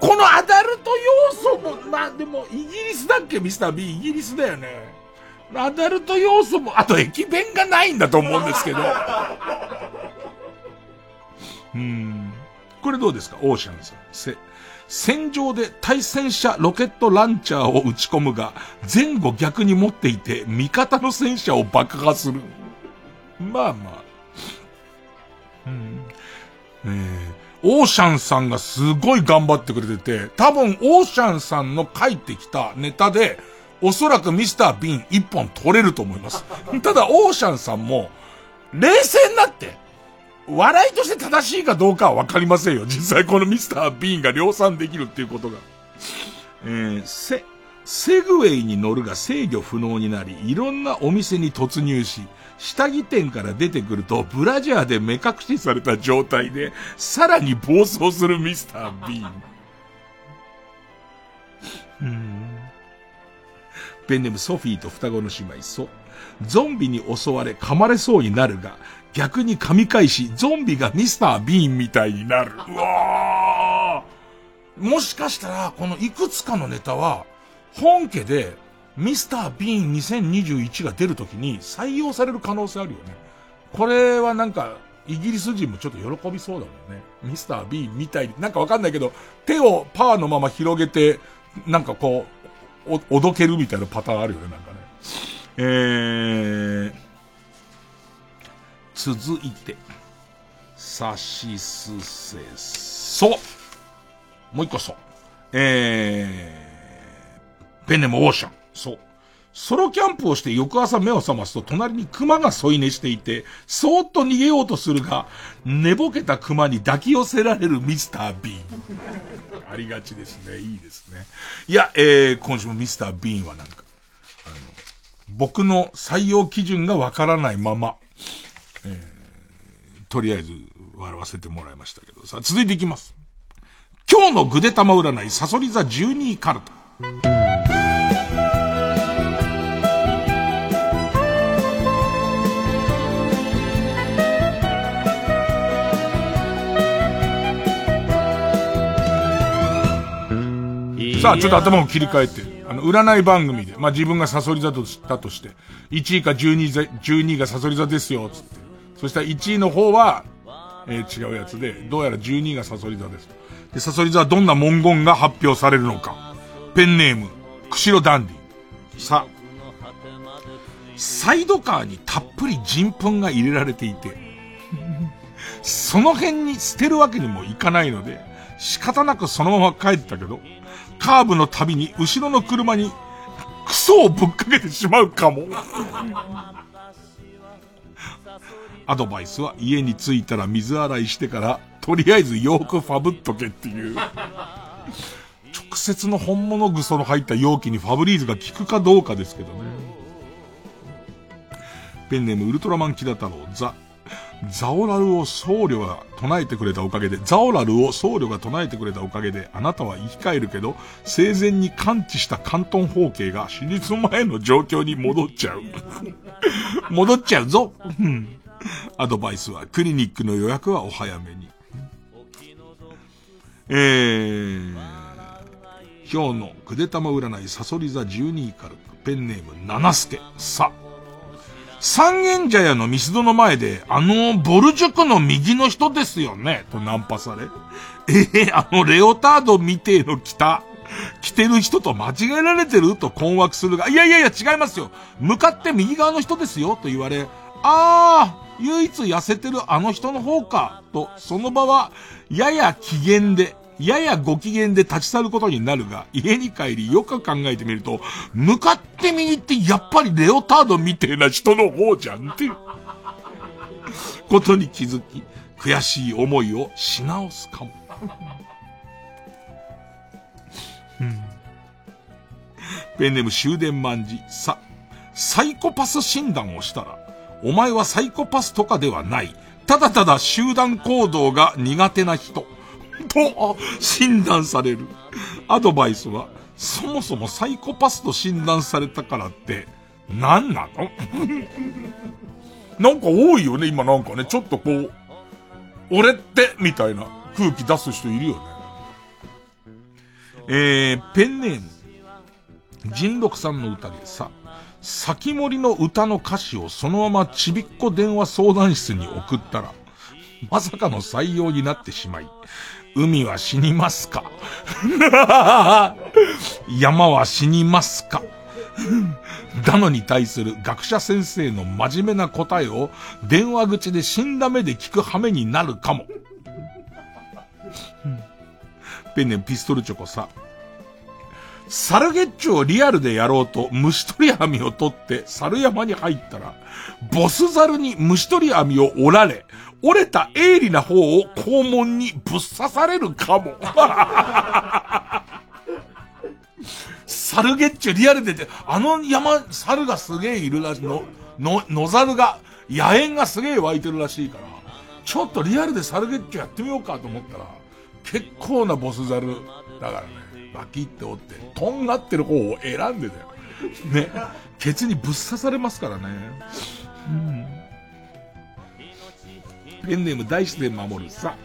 このアダルト要素も、まあでも、イギリスだっけ？ミスター B、イギリスだよね。アダルト要素も、あと駅弁がないんだと思うんですけど。うん。これどうですか？オーシャンさん。せ、戦場で対戦車ロケットランチャーを撃ち込むが、前後逆に持っていて、味方の戦車を爆破する。まあまあ。うん。えー、オーシャンさんがすごい頑張ってくれてて、多分オーシャンさんの書いてきたネタで、おそらくミスター・ビーン一本取れると思います。ただ、オーシャンさんも、冷静になって、笑いとして正しいかどうかはわかりませんよ。実際このミスター・ビーンが量産できるっていうことが。えー、セ、セグウェイに乗るが制御不能になり、いろんなお店に突入し、下着店から出てくると、ブラジャーで目隠しされた状態で、さらに暴走するミスター・ビーン。うん。ペンネームソフィーと双子の姉妹、ソ。ゾンビに襲われ噛まれそうになるが、逆に噛み返し、ゾンビがミスター・ビーンみたいになる。うわもしかしたら、このいくつかのネタは、本家で、ミスター・ビーン2021が出るときに採用される可能性あるよね。これはなんか、イギリス人もちょっと喜びそうだもんね。ミスター・ビーンみたいに、なんかわかんないけど、手をパーのまま広げて、なんかこう、お、おどけるみたいなパターンあるよね、なんかね。えー、続いて、さしすせそ。もう一個そう。えー、ペンネもオーシャン。そう。ソロキャンプをして翌朝目を覚ますと隣に熊が添い寝していて、そーっと逃げようとするが、寝ぼけた熊に抱き寄せられるミスター・ビーン。ありがちですね。いいですね。いや、えー、今週もミスター・ビーンはなんか、あの、僕の採用基準がわからないまま、えー、とりあえず笑わせてもらいましたけどさ、続いていきます。今日のぐでたま占い、サソリ座12位カルタ。さあ、ちょっと頭を切り替えて、あの、占い番組で、まあ、自分がサソリ座としたとして、1位か12位、12位がサソリ座ですよ、つって。そしたら1位の方は、えー、違うやつで、どうやら12位がサソリ座です。で、サソリ座はどんな文言が発表されるのか。ペンネーム、釧路ダンディ。さ、サイドカーにたっぷり人糞が入れられていて、その辺に捨てるわけにもいかないので、仕方なくそのまま帰ったけど、カーブのたびに後ろの車にクソをぶっかけてしまうかも。アドバイスは家に着いたら水洗いしてから、とりあえずよくファブっとけっていう。直接の本物グソの入った容器にファブリーズが効くかどうかですけどね。ペンネームウルトラマンキダ太郎ザザオラルを僧侶が唱えてくれたおかげで、ザオラルを僧侶が唱えてくれたおかげで、あなたは生き返るけど、生前に感知した関東方形が手術前の状況に戻っちゃう。戻っちゃうぞ。アドバイスは、クリニックの予約はお早めに。えー、今日のくでたま占いサソリ座12位からペンネーム七助。さ、三軒茶屋のミスドの前で、あの、ボル塾の右の人ですよねとナンパされ。えー、あの、レオタードみてえの着た、着てる人と間違えられてる？と困惑するが、いやいやいや違いますよ。向かって右側の人ですよと言われ、あー、唯一痩せてるあの人の方か、と、その場は、やや機嫌で、ややご機嫌で立ち去ることになるが、家に帰りよく考えてみると、向かって右ってやっぱりレオタードみてえな人の方じゃんっていう、ことに気づき、悔しい思いをし直すかも。うん、ペンネーム終電万事、さ、サイコパス診断をしたら、お前はサイコパスとかではない。ただただ集団行動が苦手な人。と診断される。アドバイスは、そもそもサイコパスと診断されたからって、何なの？なんか多いよね、今なんかね。ちょっとこう、俺って、みたいな空気出す人いるよね。えー、ペンネーム、人六さんの歌でさ、先森の歌の歌詞をそのままちびっこ電話相談室に送ったら、まさかの採用になってしまい、海は死にますか？山は死にますか？だのに対する学者先生の真面目な答えを電話口で死んだ目で聞く羽目になるかも。ペンネンピストルチョコさ。サルゲッチュをリアルでやろうと虫取り網を取って猿山に入ったら、ボスザルに虫取り網を折られ、折れた鋭利な方を肛門にぶっ刺されるかも。猿ゲッチュリアルでて、あの山、猿がすげえいるらしいの、の、野猿が、野猿がすげえ湧いてるらしいから、ちょっとリアルで猿ゲッチュやってみようかと思ったら、結構なボス猿だからね、バキって折って、とんがってる方を選んでたよ。ね。ケツにぶっ刺されますからね。うん。ペンネーム大自然守るさ。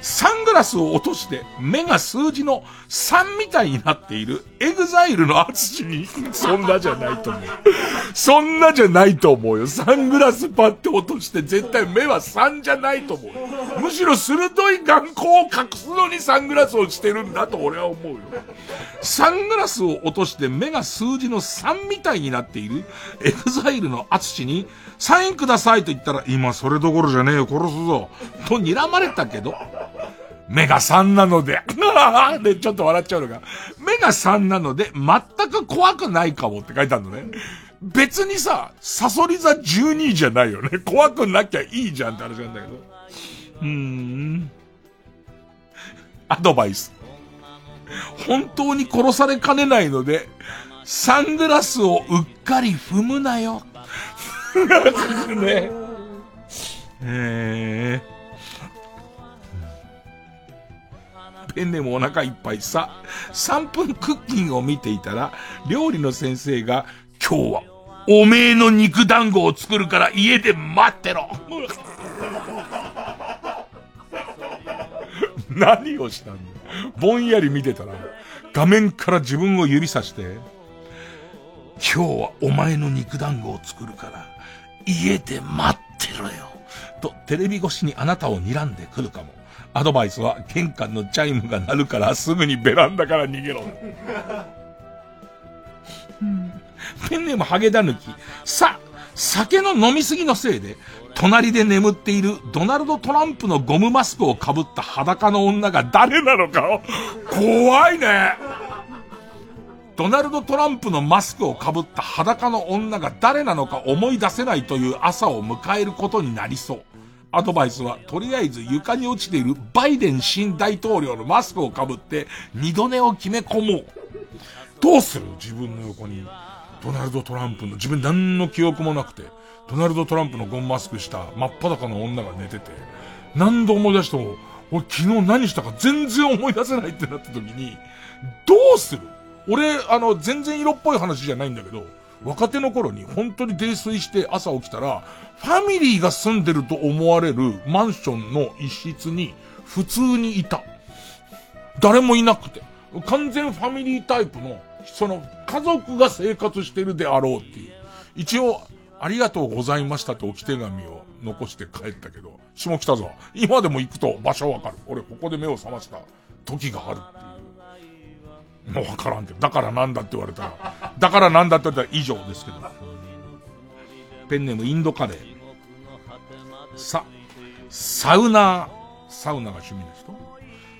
サングラスを落として目が数字の3みたいになっている EXILE の ATSUSHI に、そんなじゃないと思う。そんなじゃないと思うよ。サングラスパッて落として絶対目は3じゃないと思う。むしろ鋭い眼光を隠すのにサングラスをしてるんだと俺は思うよ。サングラスを落として目が数字の3みたいになっている EXILE の ATSUSHI に、サインくださいと言ったら、今それどころじゃねえよ、殺すぞ。と睨まれたけど、目が3なので、で、ちょっと笑っちゃうのが、目が3なので、全く怖くないかもって書いてあるのね。別にさ、サソリ座12じゃないよね。怖くなきゃいいじゃんって話なんだけど。うーん。アドバイス。本当に殺されかねないので、サングラスをうっかり踏むなよ。ねえー。ペンネもお腹いっぱいさ、3分クッキングを見ていたら、料理の先生が、今日は、おめえの肉団子を作るから家で待ってろ 何をしたんだぼんやり見てたら、画面から自分を指さして、今日はお前の肉団子を作るから、家で待ってろよ。と、テレビ越しにあなたを睨んでくるかも。アドバイスは、玄関のチャイムが鳴るからすぐにベランダから逃げろ。ペンネームハゲダヌキ。さ、酒の飲みすぎのせいで、隣で眠っているドナルド・トランプのゴムマスクを被った裸の女が誰なのか怖いねドナルド・トランプのマスクを被った裸の女が誰なのか思い出せないという朝を迎えることになりそう。アドバイスは、とりあえず床に落ちているバイデン新大統領のマスクを被って二度寝を決め込もう。どうする自分の横に、ドナルド・トランプの、自分何の記憶もなくて、ドナルド・トランプのゴムマスクした真っ裸の女が寝てて、何度思い出しても、俺昨日何したか全然思い出せないってなった時に、どうする？俺、あの、全然色っぽい話じゃないんだけど、若手の頃に本当に泥酔して朝起きたら、ファミリーが住んでると思われるマンションの一室に普通にいた。誰もいなくて。完全ファミリータイプの、その家族が生活してるであろうっていう。一応、ありがとうございましたって置き手紙を残して帰ったけど、下北沢。今でも行くと場所わかる。俺ここで目を覚ました時がある。もうわからんけど。だからなんだって言われたら。だからなんだって言ったら以上ですけど。ペンネームインドカレー。さ、サウナー、サウナが趣味ですと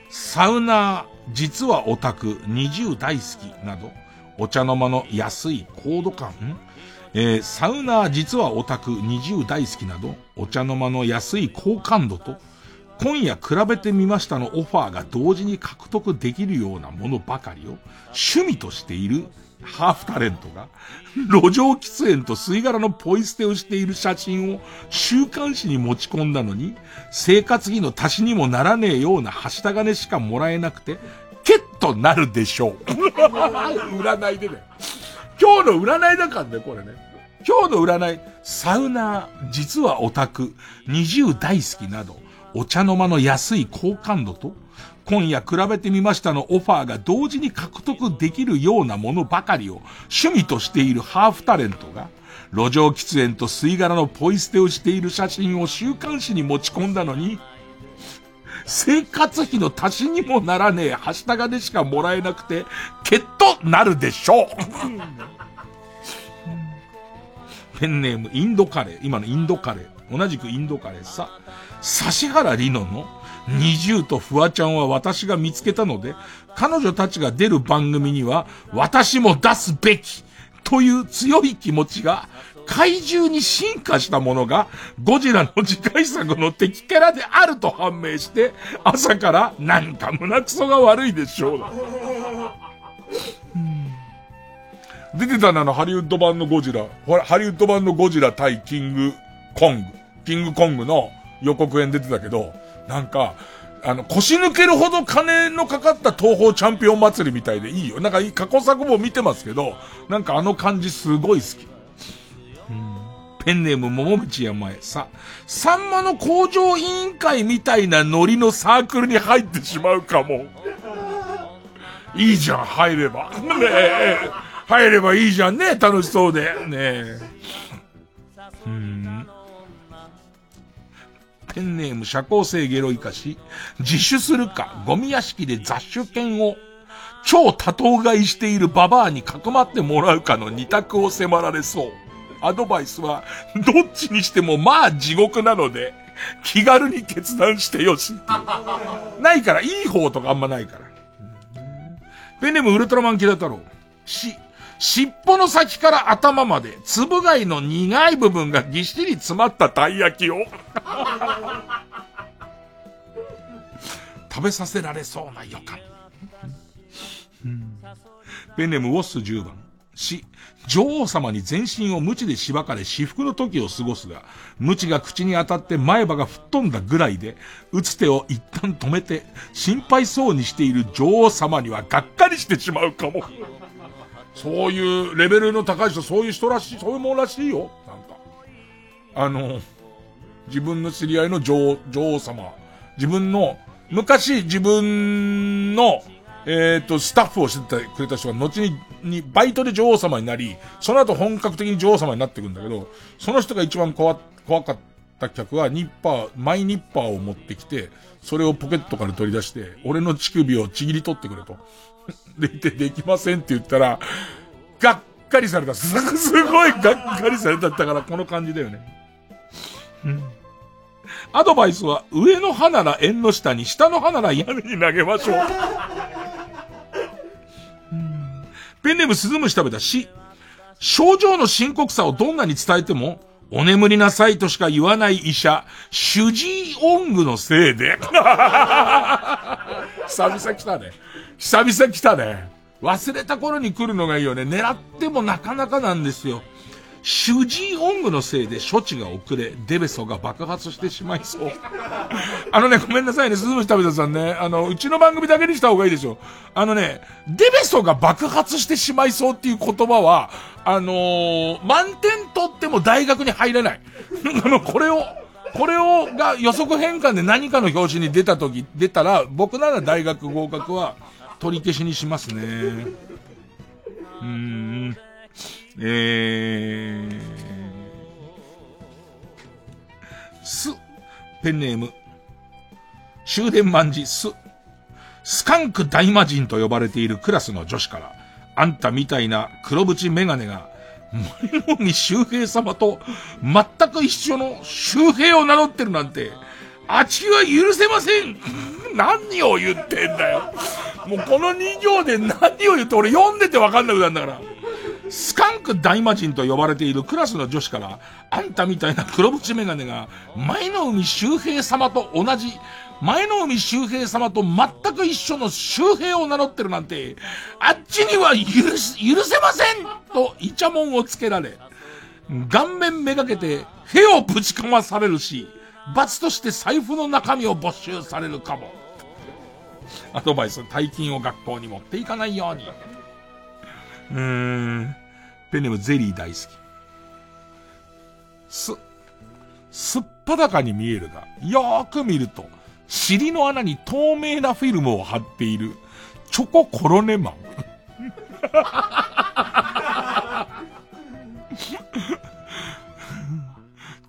サウナー、実はオタク、20大好きなど、お茶の間の安い高度感、えー、サウナー実はオタク20大好きなど、お茶の間の安い好感度と、今夜比べてみましたのオファーが同時に獲得できるようなものばかりを趣味としているハーフタレントが、路上喫煙と吸い殻のポイ捨てをしている写真を週刊誌に持ち込んだのに、生活費の足しにもならねえようなはした金しかもらえなくて、ケッとなるでしょう。占いでね。今日の占いだからね、これね。今日の占い、サウナー、実はオタク、20大好きなど、お茶の間の安い好感度と、今夜比べてみましたのオファーが同時に獲得できるようなものばかりを趣味としているハーフタレントが、路上喫煙と吸い殻のポイ捨てをしている写真を週刊誌に持ち込んだのに、生活費の足しにもならねえ、はした金しかもらえなくて、けっとなるでしょうペンネームインドカレー。今のインドカレー。同じくインドカレーさ。指原里乃の20とフワちゃんは私が見つけたので、彼女たちが出る番組には私も出すべきという強い気持ちが怪獣に進化したものがゴジラの次回作の敵キャラであると判明して朝からなんか胸くそが悪いでしょう。出てたのあのハリウッド版のゴジラ。ハリウッド版のゴジラ対キングコング。キングコングの予告編出てたけど、なんか、あの、腰抜けるほど金のかかった東方チャンピオン祭りみたいでいいよ。なんか過去作も見てますけど、なんかあの感じすごい好き。ペンネーム桃道山へさ、さんまの工場委員会みたいなノリのサークルに入ってしまうかも。いいじゃん、入れば。ねえ。入ればいいじゃんね、楽しそうで。ねえ。うん。ペンネーム社交性ゲロイカし、自首するか、ゴミ屋敷で雑種犬を超多頭買いしているババアにかくまってもらうかの二択を迫られそう。アドバイスは、どっちにしてもまあ地獄なので、気軽に決断してよし。ないから、いい方とかあんまないから。ペンネームウルトラマンキラ太郎。し、尻尾の先から頭まで、つぶ貝の苦い部分がぎっしり詰まったたい焼きを。食べさせられそうな予感。ペンネムウォッス10番。し、女王様に全身を鞭でしばかれ至福の時を過ごすが、鞭が口に当たって前歯が吹っ飛んだぐらいで、打つ手を一旦止めて、心配そうにしている女王様にはがっかりしてしまうかも。そういうレベルの高い人、そういう人らしい、そういうものらしいよ。なんか。あの、自分の知り合いの女王、女王様。自分の、昔自分のえっ、ー、と、スタッフをしててくれた人が後に、に、バイトで女王様になり、その後本格的に女王様になってくんだけど、その人が一番怖、怖かった客は、ニッパー、マイニッパーを持ってきて、それをポケットから取り出して、俺の乳首をちぎり取ってくれと。で、て、できませんって言ったら、がっかりされた。すすごいがっかりされたったから、この感じだよね。うんアドバイスは、上の歯なら縁の下に、下の歯なら屋根に投げましょう。ペンネームスズムシ食べたし、症状の深刻さをどんなに伝えても、お眠りなさいとしか言わない医者、主治医音具のせいで。久々来たね。久々来たね。忘れた頃に来るのがいいよね。狙ってもなかなかなんですよ。主治医音具のせいで処置が遅れ、デベソが爆発してしまいそう。あのね、ごめんなさいね、鈴虫食べたさんね。あの、うちの番組だけにした方がいいでしょ。あのね、デベソが爆発してしまいそうっていう言葉は、あのー、満点取っても大学に入れない。あの、これを、これを、が予測変換で何かの表紙に出た時、出たら、僕なら大学合格は取り消しにしますね。うん。えー、す、ペンネーム、終電万事。す、スカンク大魔人と呼ばれているクラスの女子から、あんたみたいな黒縁メガネが、前の海周平様と全く一緒の周平を名乗ってるなんて、あちは許せません何を言ってんだよ。もうこの2行で何を言って俺読んでてわかんなくなるんだから。スカンク大魔人と呼ばれているクラスの女子から、あんたみたいな黒縁メガネが、前の海周平様と同じ、前の海周平様と全く一緒の周平を名乗ってるなんて、あっちには許す、許せませんとイチャモンをつけられ、顔面めがけて、へをぶちかまされるし、罰として財布の中身を没収されるかも。アドバイス、大金を学校に持っていかないように。うーん。ペンネームゼリー大好き。す、すっぱだかに見えるが、よーく見ると、尻の穴に透明なフィルムを貼っている、チョココロネマン。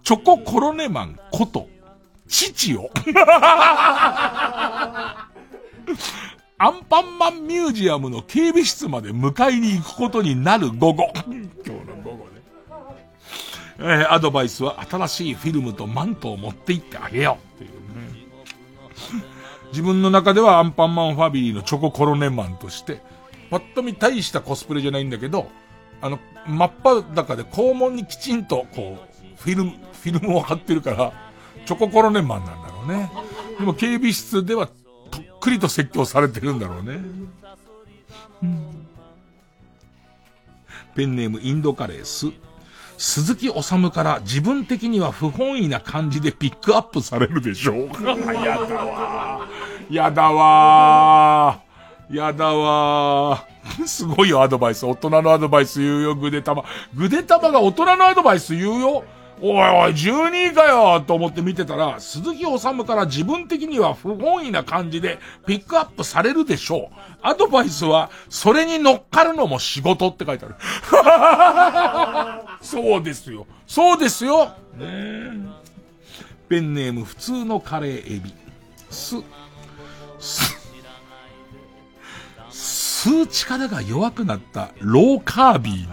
チョココロネマンこと、父よ。アンパンマンミュージアムの警備室まで迎えに行くことになる午後。今日の午後ね。えー、アドバイスは新しいフィルムとマントを持って行ってあげよう。っていうね。自分の中ではアンパンマンファミリーのチョココロネマンとして、ぱっと見大したコスプレじゃないんだけど、あの、真っ裸で肛門にきちんと、こう、フィルム、フィルムを貼ってるから、チョココロネマンなんだろうね。でも警備室ではとっくりと説教されてるんだろうね。ペンネームインドカレース。鈴木治から自分的には不本意な感じでピックアップされるでしょうか。やだわやだわやだわすごいよ、アドバイス。大人のアドバイス言うよ、ぐでたま。ぐでたまが大人のアドバイス言うよ。おいおい、12位かよと思って見てたら、鈴木治から自分的には不本意な感じでピックアップされるでしょう。アドバイスは、それに乗っかるのも仕事って書いてある。そうですよ。そうですよ。ねペンネーム普通のカレーエビ。す、す、吸う力が弱くなったローカービーに、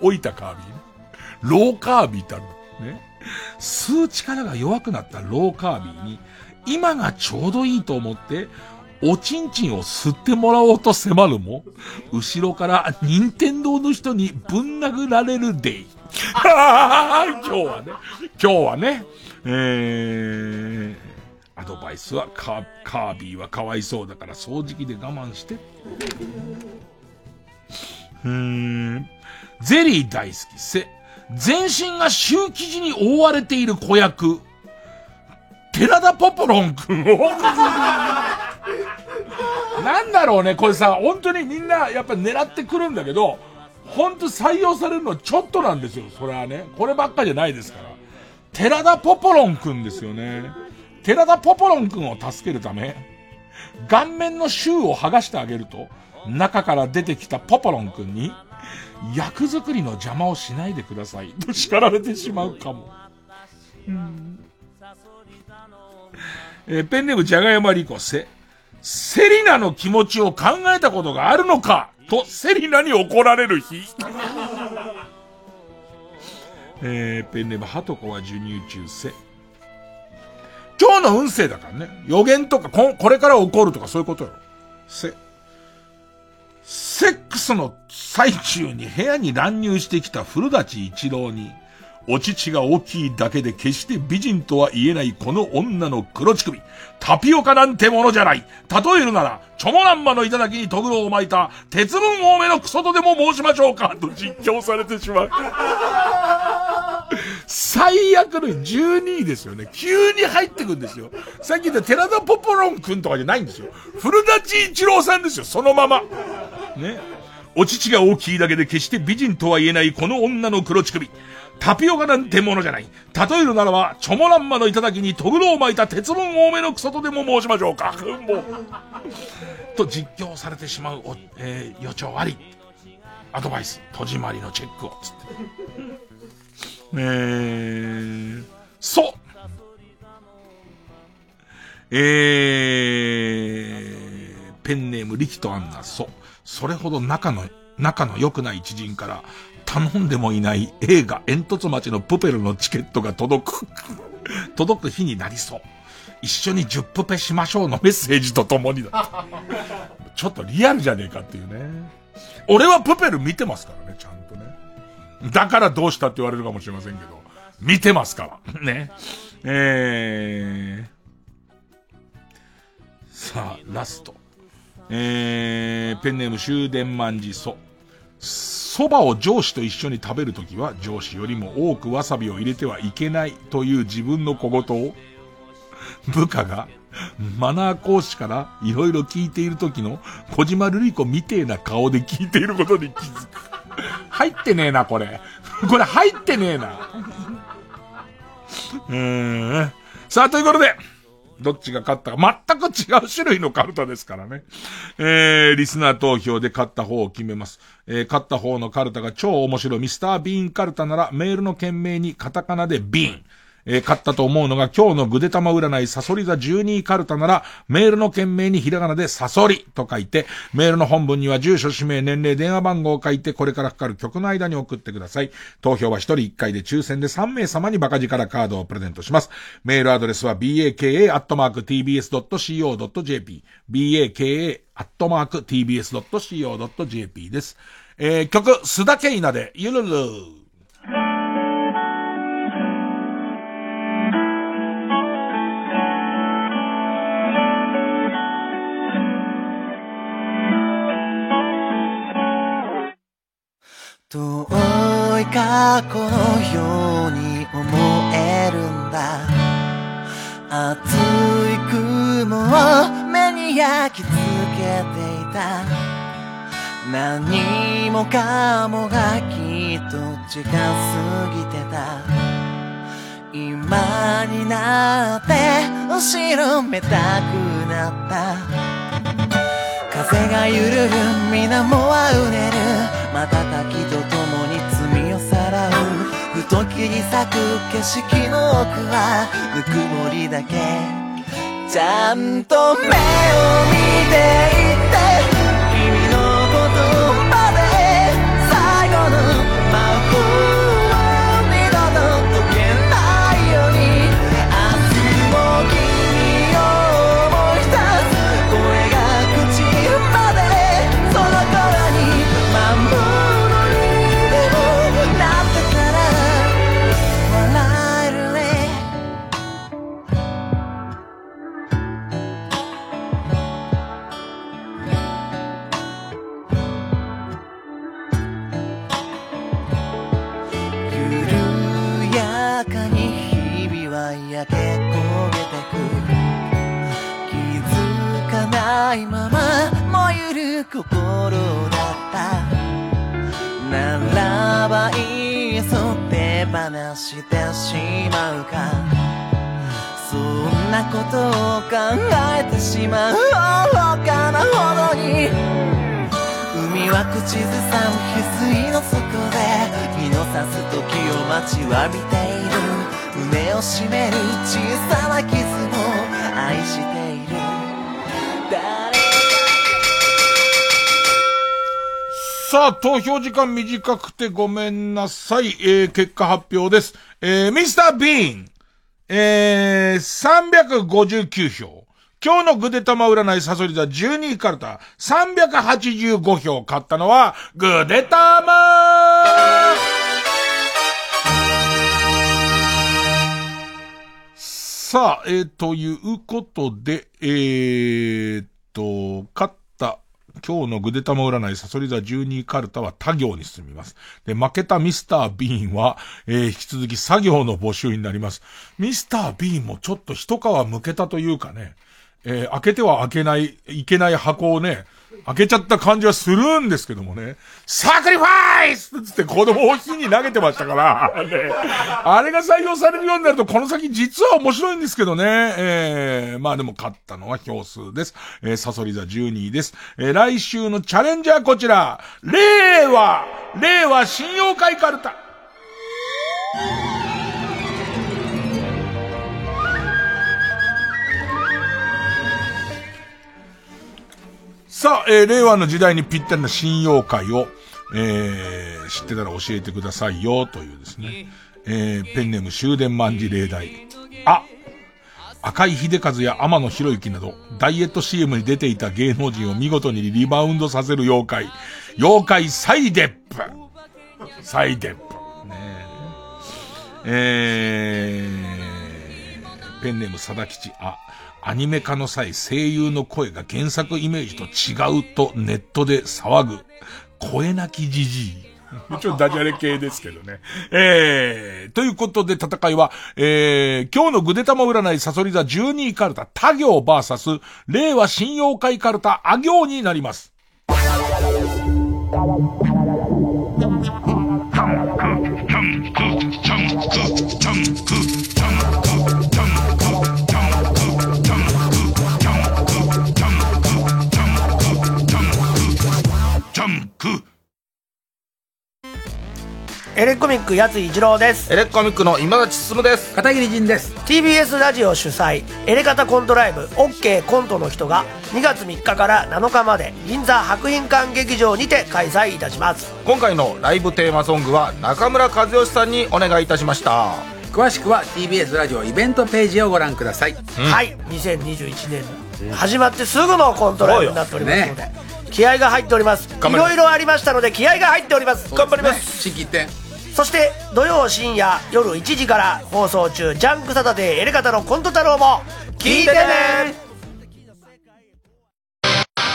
置いたカービー。ローカービーってあるね。吸う力が弱くなったローカービーに、今がちょうどいいと思って、おちんちんを吸ってもらおうと迫るも、後ろから任天堂の人にぶん殴られるデイ。今日はね、今日はね、えー、アドバイスはカーカービィはかわいそうだから掃除機で我慢して。うーん。ゼリー大好き、せ。全身がシュー生地に覆われている子役。寺田ポポロン君を なんだろうね、これさ、本当にみんなやっぱ狙ってくるんだけど、本当採用されるのはちょっとなんですよ、それはね。こればっかじゃないですから。寺田ポポロン君ですよね。寺田ポポロン君を助けるため、顔面のシューを剥がしてあげると、中から出てきたポポロン君に、役作りの邪魔をしないでください。と叱られてしまうかも。うんえー、ペンネームじゃがやまりこせ。セリナの気持ちを考えたことがあるのか？と、セリナに怒られる日。えー、ペンネームはとこは授乳中せ。今日の運勢だからね。予言とか、こ、これから起こるとかそういうことよ。せ。セックスの最中に部屋に乱入してきた古舘一郎に、お乳が大きいだけで決して美人とは言えないこの女の黒乳首。タピオカなんてものじゃない。例えるなら、チョモランマの頂にトグロを巻いた、鉄分多めのクソとでも申しましょうか、と実況されてしまう。最悪の12位ですよね。急に入ってくんですよ。さっき言った寺田ポポロン君とかじゃないんですよ。古舘一郎さんですよ、そのまま。ね。お乳が大きいだけで決して美人とは言えないこの女の黒乳首。タピオカなんてものじゃない。例えるならば、チョモランマの頂にトグロを巻いた鉄分多めのクソとでも申しましょうか。もう。と実況されてしまう、えー、予兆あり。アドバイス、戸締まりのチェックを、つって。えー、そうえー、ペンネームリキとアンナ、そう。それほど仲の、仲の良くない知人から、頼んでもいない映画煙突町のプペルのチケットが届く。届く日になりそう。一緒に10プペしましょうのメッセージとともにだ。ちょっとリアルじゃねえかっていうね。俺はプペル見てますからね、ちゃん。だからどうしたって言われるかもしれませんけど。見てますから。ね。えー。さあ、ラスト。えー、ペンネーム終電万事そ。蕎麦を上司と一緒に食べるときは上司よりも多くわさびを入れてはいけないという自分の小言を部下がマナー講師からいろいろ聞いている時の小島瑠璃子みてえな顔で聞いていることに気づく。入ってねえな、これ。これ入ってねえな。うーん。さあ、ということで、どっちが勝ったか、全く違う種類のカルタですからね。えー、リスナー投票で勝った方を決めます。えー、勝った方のカルタが超面白いミスタービーンカルタならメールの件名にカタカナでビーン。えー、勝ったと思うのが今日のぐでたま占いサソリ座12位カルタなら、メールの件名にひらがなでサソリと書いて、メールの本文には住所、氏名、年齢、電話番号を書いて、これからかかる曲の間に送ってください。投票は1人1回で抽選で3名様にバカ力カードをプレゼントします。メールアドレスは baka.tbs.co.jp baka.tbs.co.jp です。えー、曲、須田ケイナで、ゆるる遠い過去のように思えるんだ。熱い雲を目に焼き付けていた。何もかもが消にと時間過ぎてた。今になって後ろめたくなった。風がゆるる水面はうねる。瞬きとふと切り裂く景色の奥はぬくもりだけ。ちゃんと目を見ていた放してしまうか。そんなことを考えてしまう。愚かなほどに。海は口ずさむ翡翠の底で日の差す時を待ちわびている。胸を締める小さな傷も愛してさあ、投票時間短くてごめんなさい。えー、結果発表です。えー、ミスター・ビーン。えー、359票。今日のグデ玉占いサソリ座12位カルタ、385票買ったのは、グデ玉さあ、えー、ということで、えー、と、勝った、今日のグデ玉占いサソリ座12カルタは他行に進みます。で、負けたミスター・ビーンは、えー、引き続き作業の募集になります。ミスター・ビーンもちょっと一皮むけたというかね、えー、開けては開けない、いけない箱をね、開けちゃった感じはするんですけどもね、サクリファイスつって子供を火に投げてましたから、ね、あれが採用されるようになるとこの先実は面白いんですけどね、えー、まあでも勝ったのは票数です。えー、サソリ座12位です。えー、来週のチャレンジャーこちら、令和令和信用会カルタさあ、えー、令和の時代にぴったりな信用会を、えー、知ってたら教えてくださいよ、というですね。えー、ペンネーム終電万事例題。あ赤井秀和や天野博之など、ダイエット CM に出ていた芸能人を見事にリバウンドさせる妖怪。妖怪サイデップ。サイデップ。ねえ。えー、ペンネーム佐田吉。あ、アニメ化の際声優の声が原作イメージと違うとネットで騒ぐ。声なきじじい。も ちろんダジャレ系ですけどね。えー、ということで戦いは、えー、今日のグデタマ占いサソリ座12位カルタ、他行バーサス、令和信用会カルタ、あ行になります。エレコミックやつ一郎です。エレコミックの今立進です。片桐仁です。TBS ラジオ主催エレカタコントライブ OK コントの人が2月3日から7日まで銀座博品館劇場にて開催いたします。今回のライブテーマソングは中村和義さんにお願いいたしました。詳しくは TBS ラジオイベントページをご覧ください、はい。2021年始まってすぐのコントライブになっておりますので、気合が入っております。いろいろありましたので気合が入っております。頑張ります。新規点そして土曜深夜夜1時から放送中ジャンクサタデーエレカタのコント太郎も聞いてね！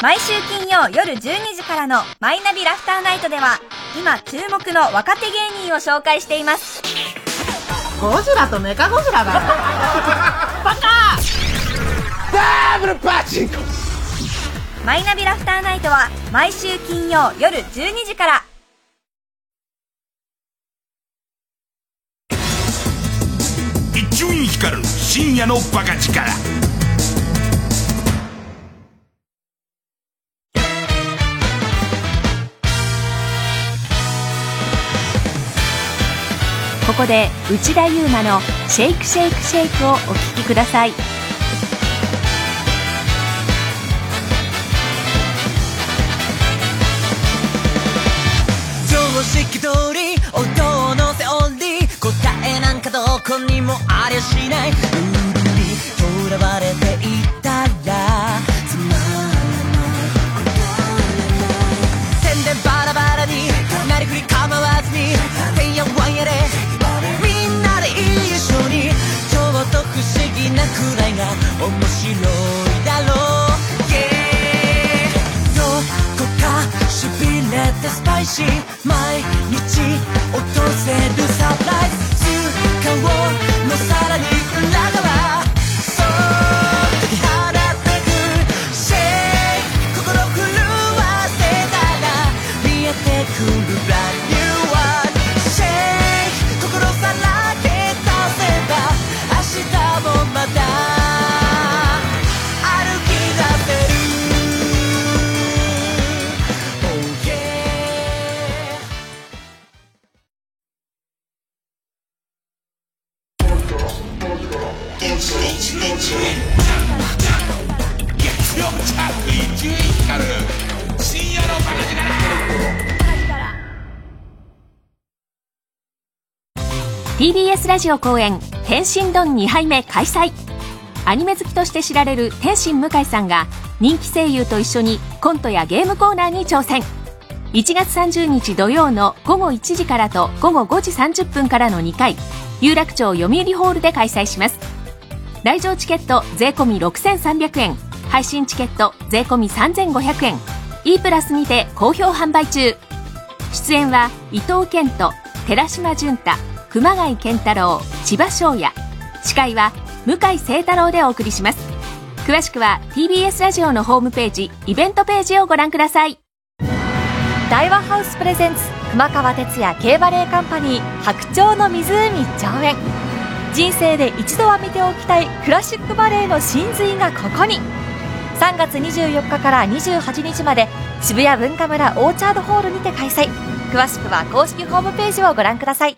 毎週金曜夜12時からの「マイナビラフターナイト」では今注目の若手芸人を紹介しています。ゴジラとメカゴジラだよ。バカ！ダブルパチンコ！マイナビラフターナイトは毎週金曜夜12時から光る深夜のバカ力。ここで内田悠馬の「シェイクシェイクシェイク」をお聴きください。常識通もありゃしない。ルールにとらわれていたらつまらない。点でバラバラになりふり構わずにてんやわんやでみんなで一緒に。ちょっと不思議なくらいが面白いだろう。Yeah どこかしびれてスパイシー。毎日訪れる TBS ラジオ公演「天津丼2杯目」開催。アニメ好きとして知られる天心向井さんが人気声優と一緒にコントやゲームコーナーに挑戦。1月30日土曜の午後1時からと午後5時30分からの2回有楽町読売ホールで開催します。来場チケット税込6300円。配信チケット税込3500円。E プラスにて好評販売中。出演は伊藤健人寺島純太。熊谷健太郎千葉翔也司会は向井聖太郎でお送りします。詳しくは TBS ラジオのホームページイベントページをご覧ください。大和ハウスプレゼンツ熊川哲也競馬レーカンパニー白鳥の湖上演。人生で一度は見ておきたいクラシックバレエの真髄がここに。3月24日から28日まで渋谷 Bunkamura オーチャードホールにて開催。詳しくは公式ホームページをご覧ください。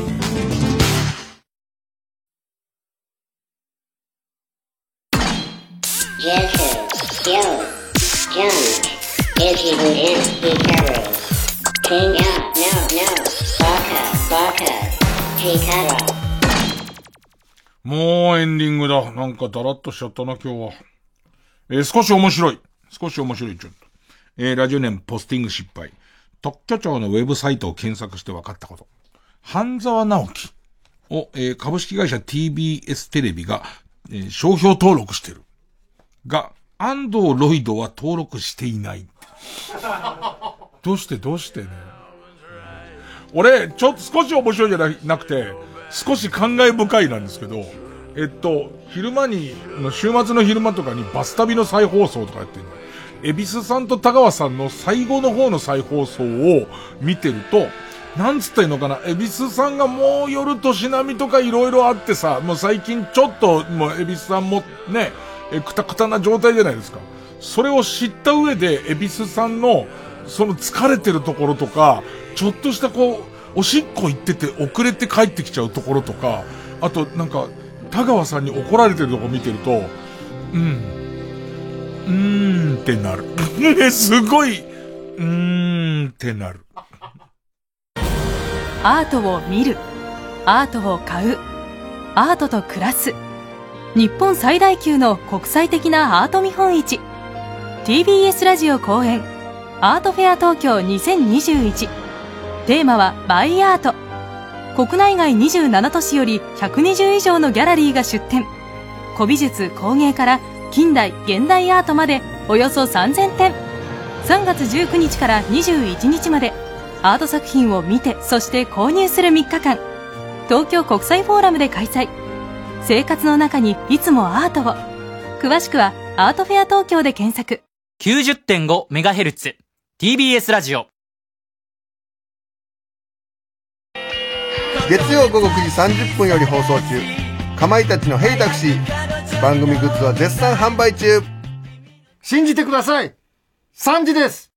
もうエンディングだ。なんかだらっとしちゃったな、今日は。えー少し面白い。少し面白い、ちょっと。えーラジオネームポスティング失敗。特許庁のウェブサイトを検索して分かったこと。半沢直樹を、えー株式会社 TBS テレビが、えー商標登録してる。が、安藤ロイドは登録していない。どうしてどうしてね。俺、ちょっと少し面白いじゃなくて、少し感慨深いなんですけど、えっと、昼間に、週末の昼間とかにバス旅の再放送とかやってるの。エビスさんと田川さんの最後の方の再放送を見てると、なんつったらいいのかな、エビスさんがもう夜としなみとかいろいろあってさ、もう最近ちょっと、もうエビスさんもね、え、くたくたな状態じゃないですか。それを知った上で、エビスさんの、その疲れてるところとか、ちょっとしたこう、おしっこ行ってて遅れて帰ってきちゃうところとか、あとなんか、田川さんに怒られてるとこ見てると、うん、うーんってなる。ね、すごい、うーんってなる。アートを見る。アートを買う。アートと暮らす。日本最大級の国際的なアート見本市。TBS ラジオ公演。アートフェア東京2021テーマはバイアート。国内外27都市より120以上のギャラリーが出展古美術工芸から近代現代アートまでおよそ3000点。3月19日から21日までアート作品を見てそして購入する3日間。東京国際フォーラムで開催。生活の中にいつもアートを。詳しくはアートフェア東京で検索。90.5MHz TBS ラジオ。月曜午後9時30分より放送中。かまいたちの「ヘイタクシー」番組グッズは絶賛販売中。信じてください。3時です。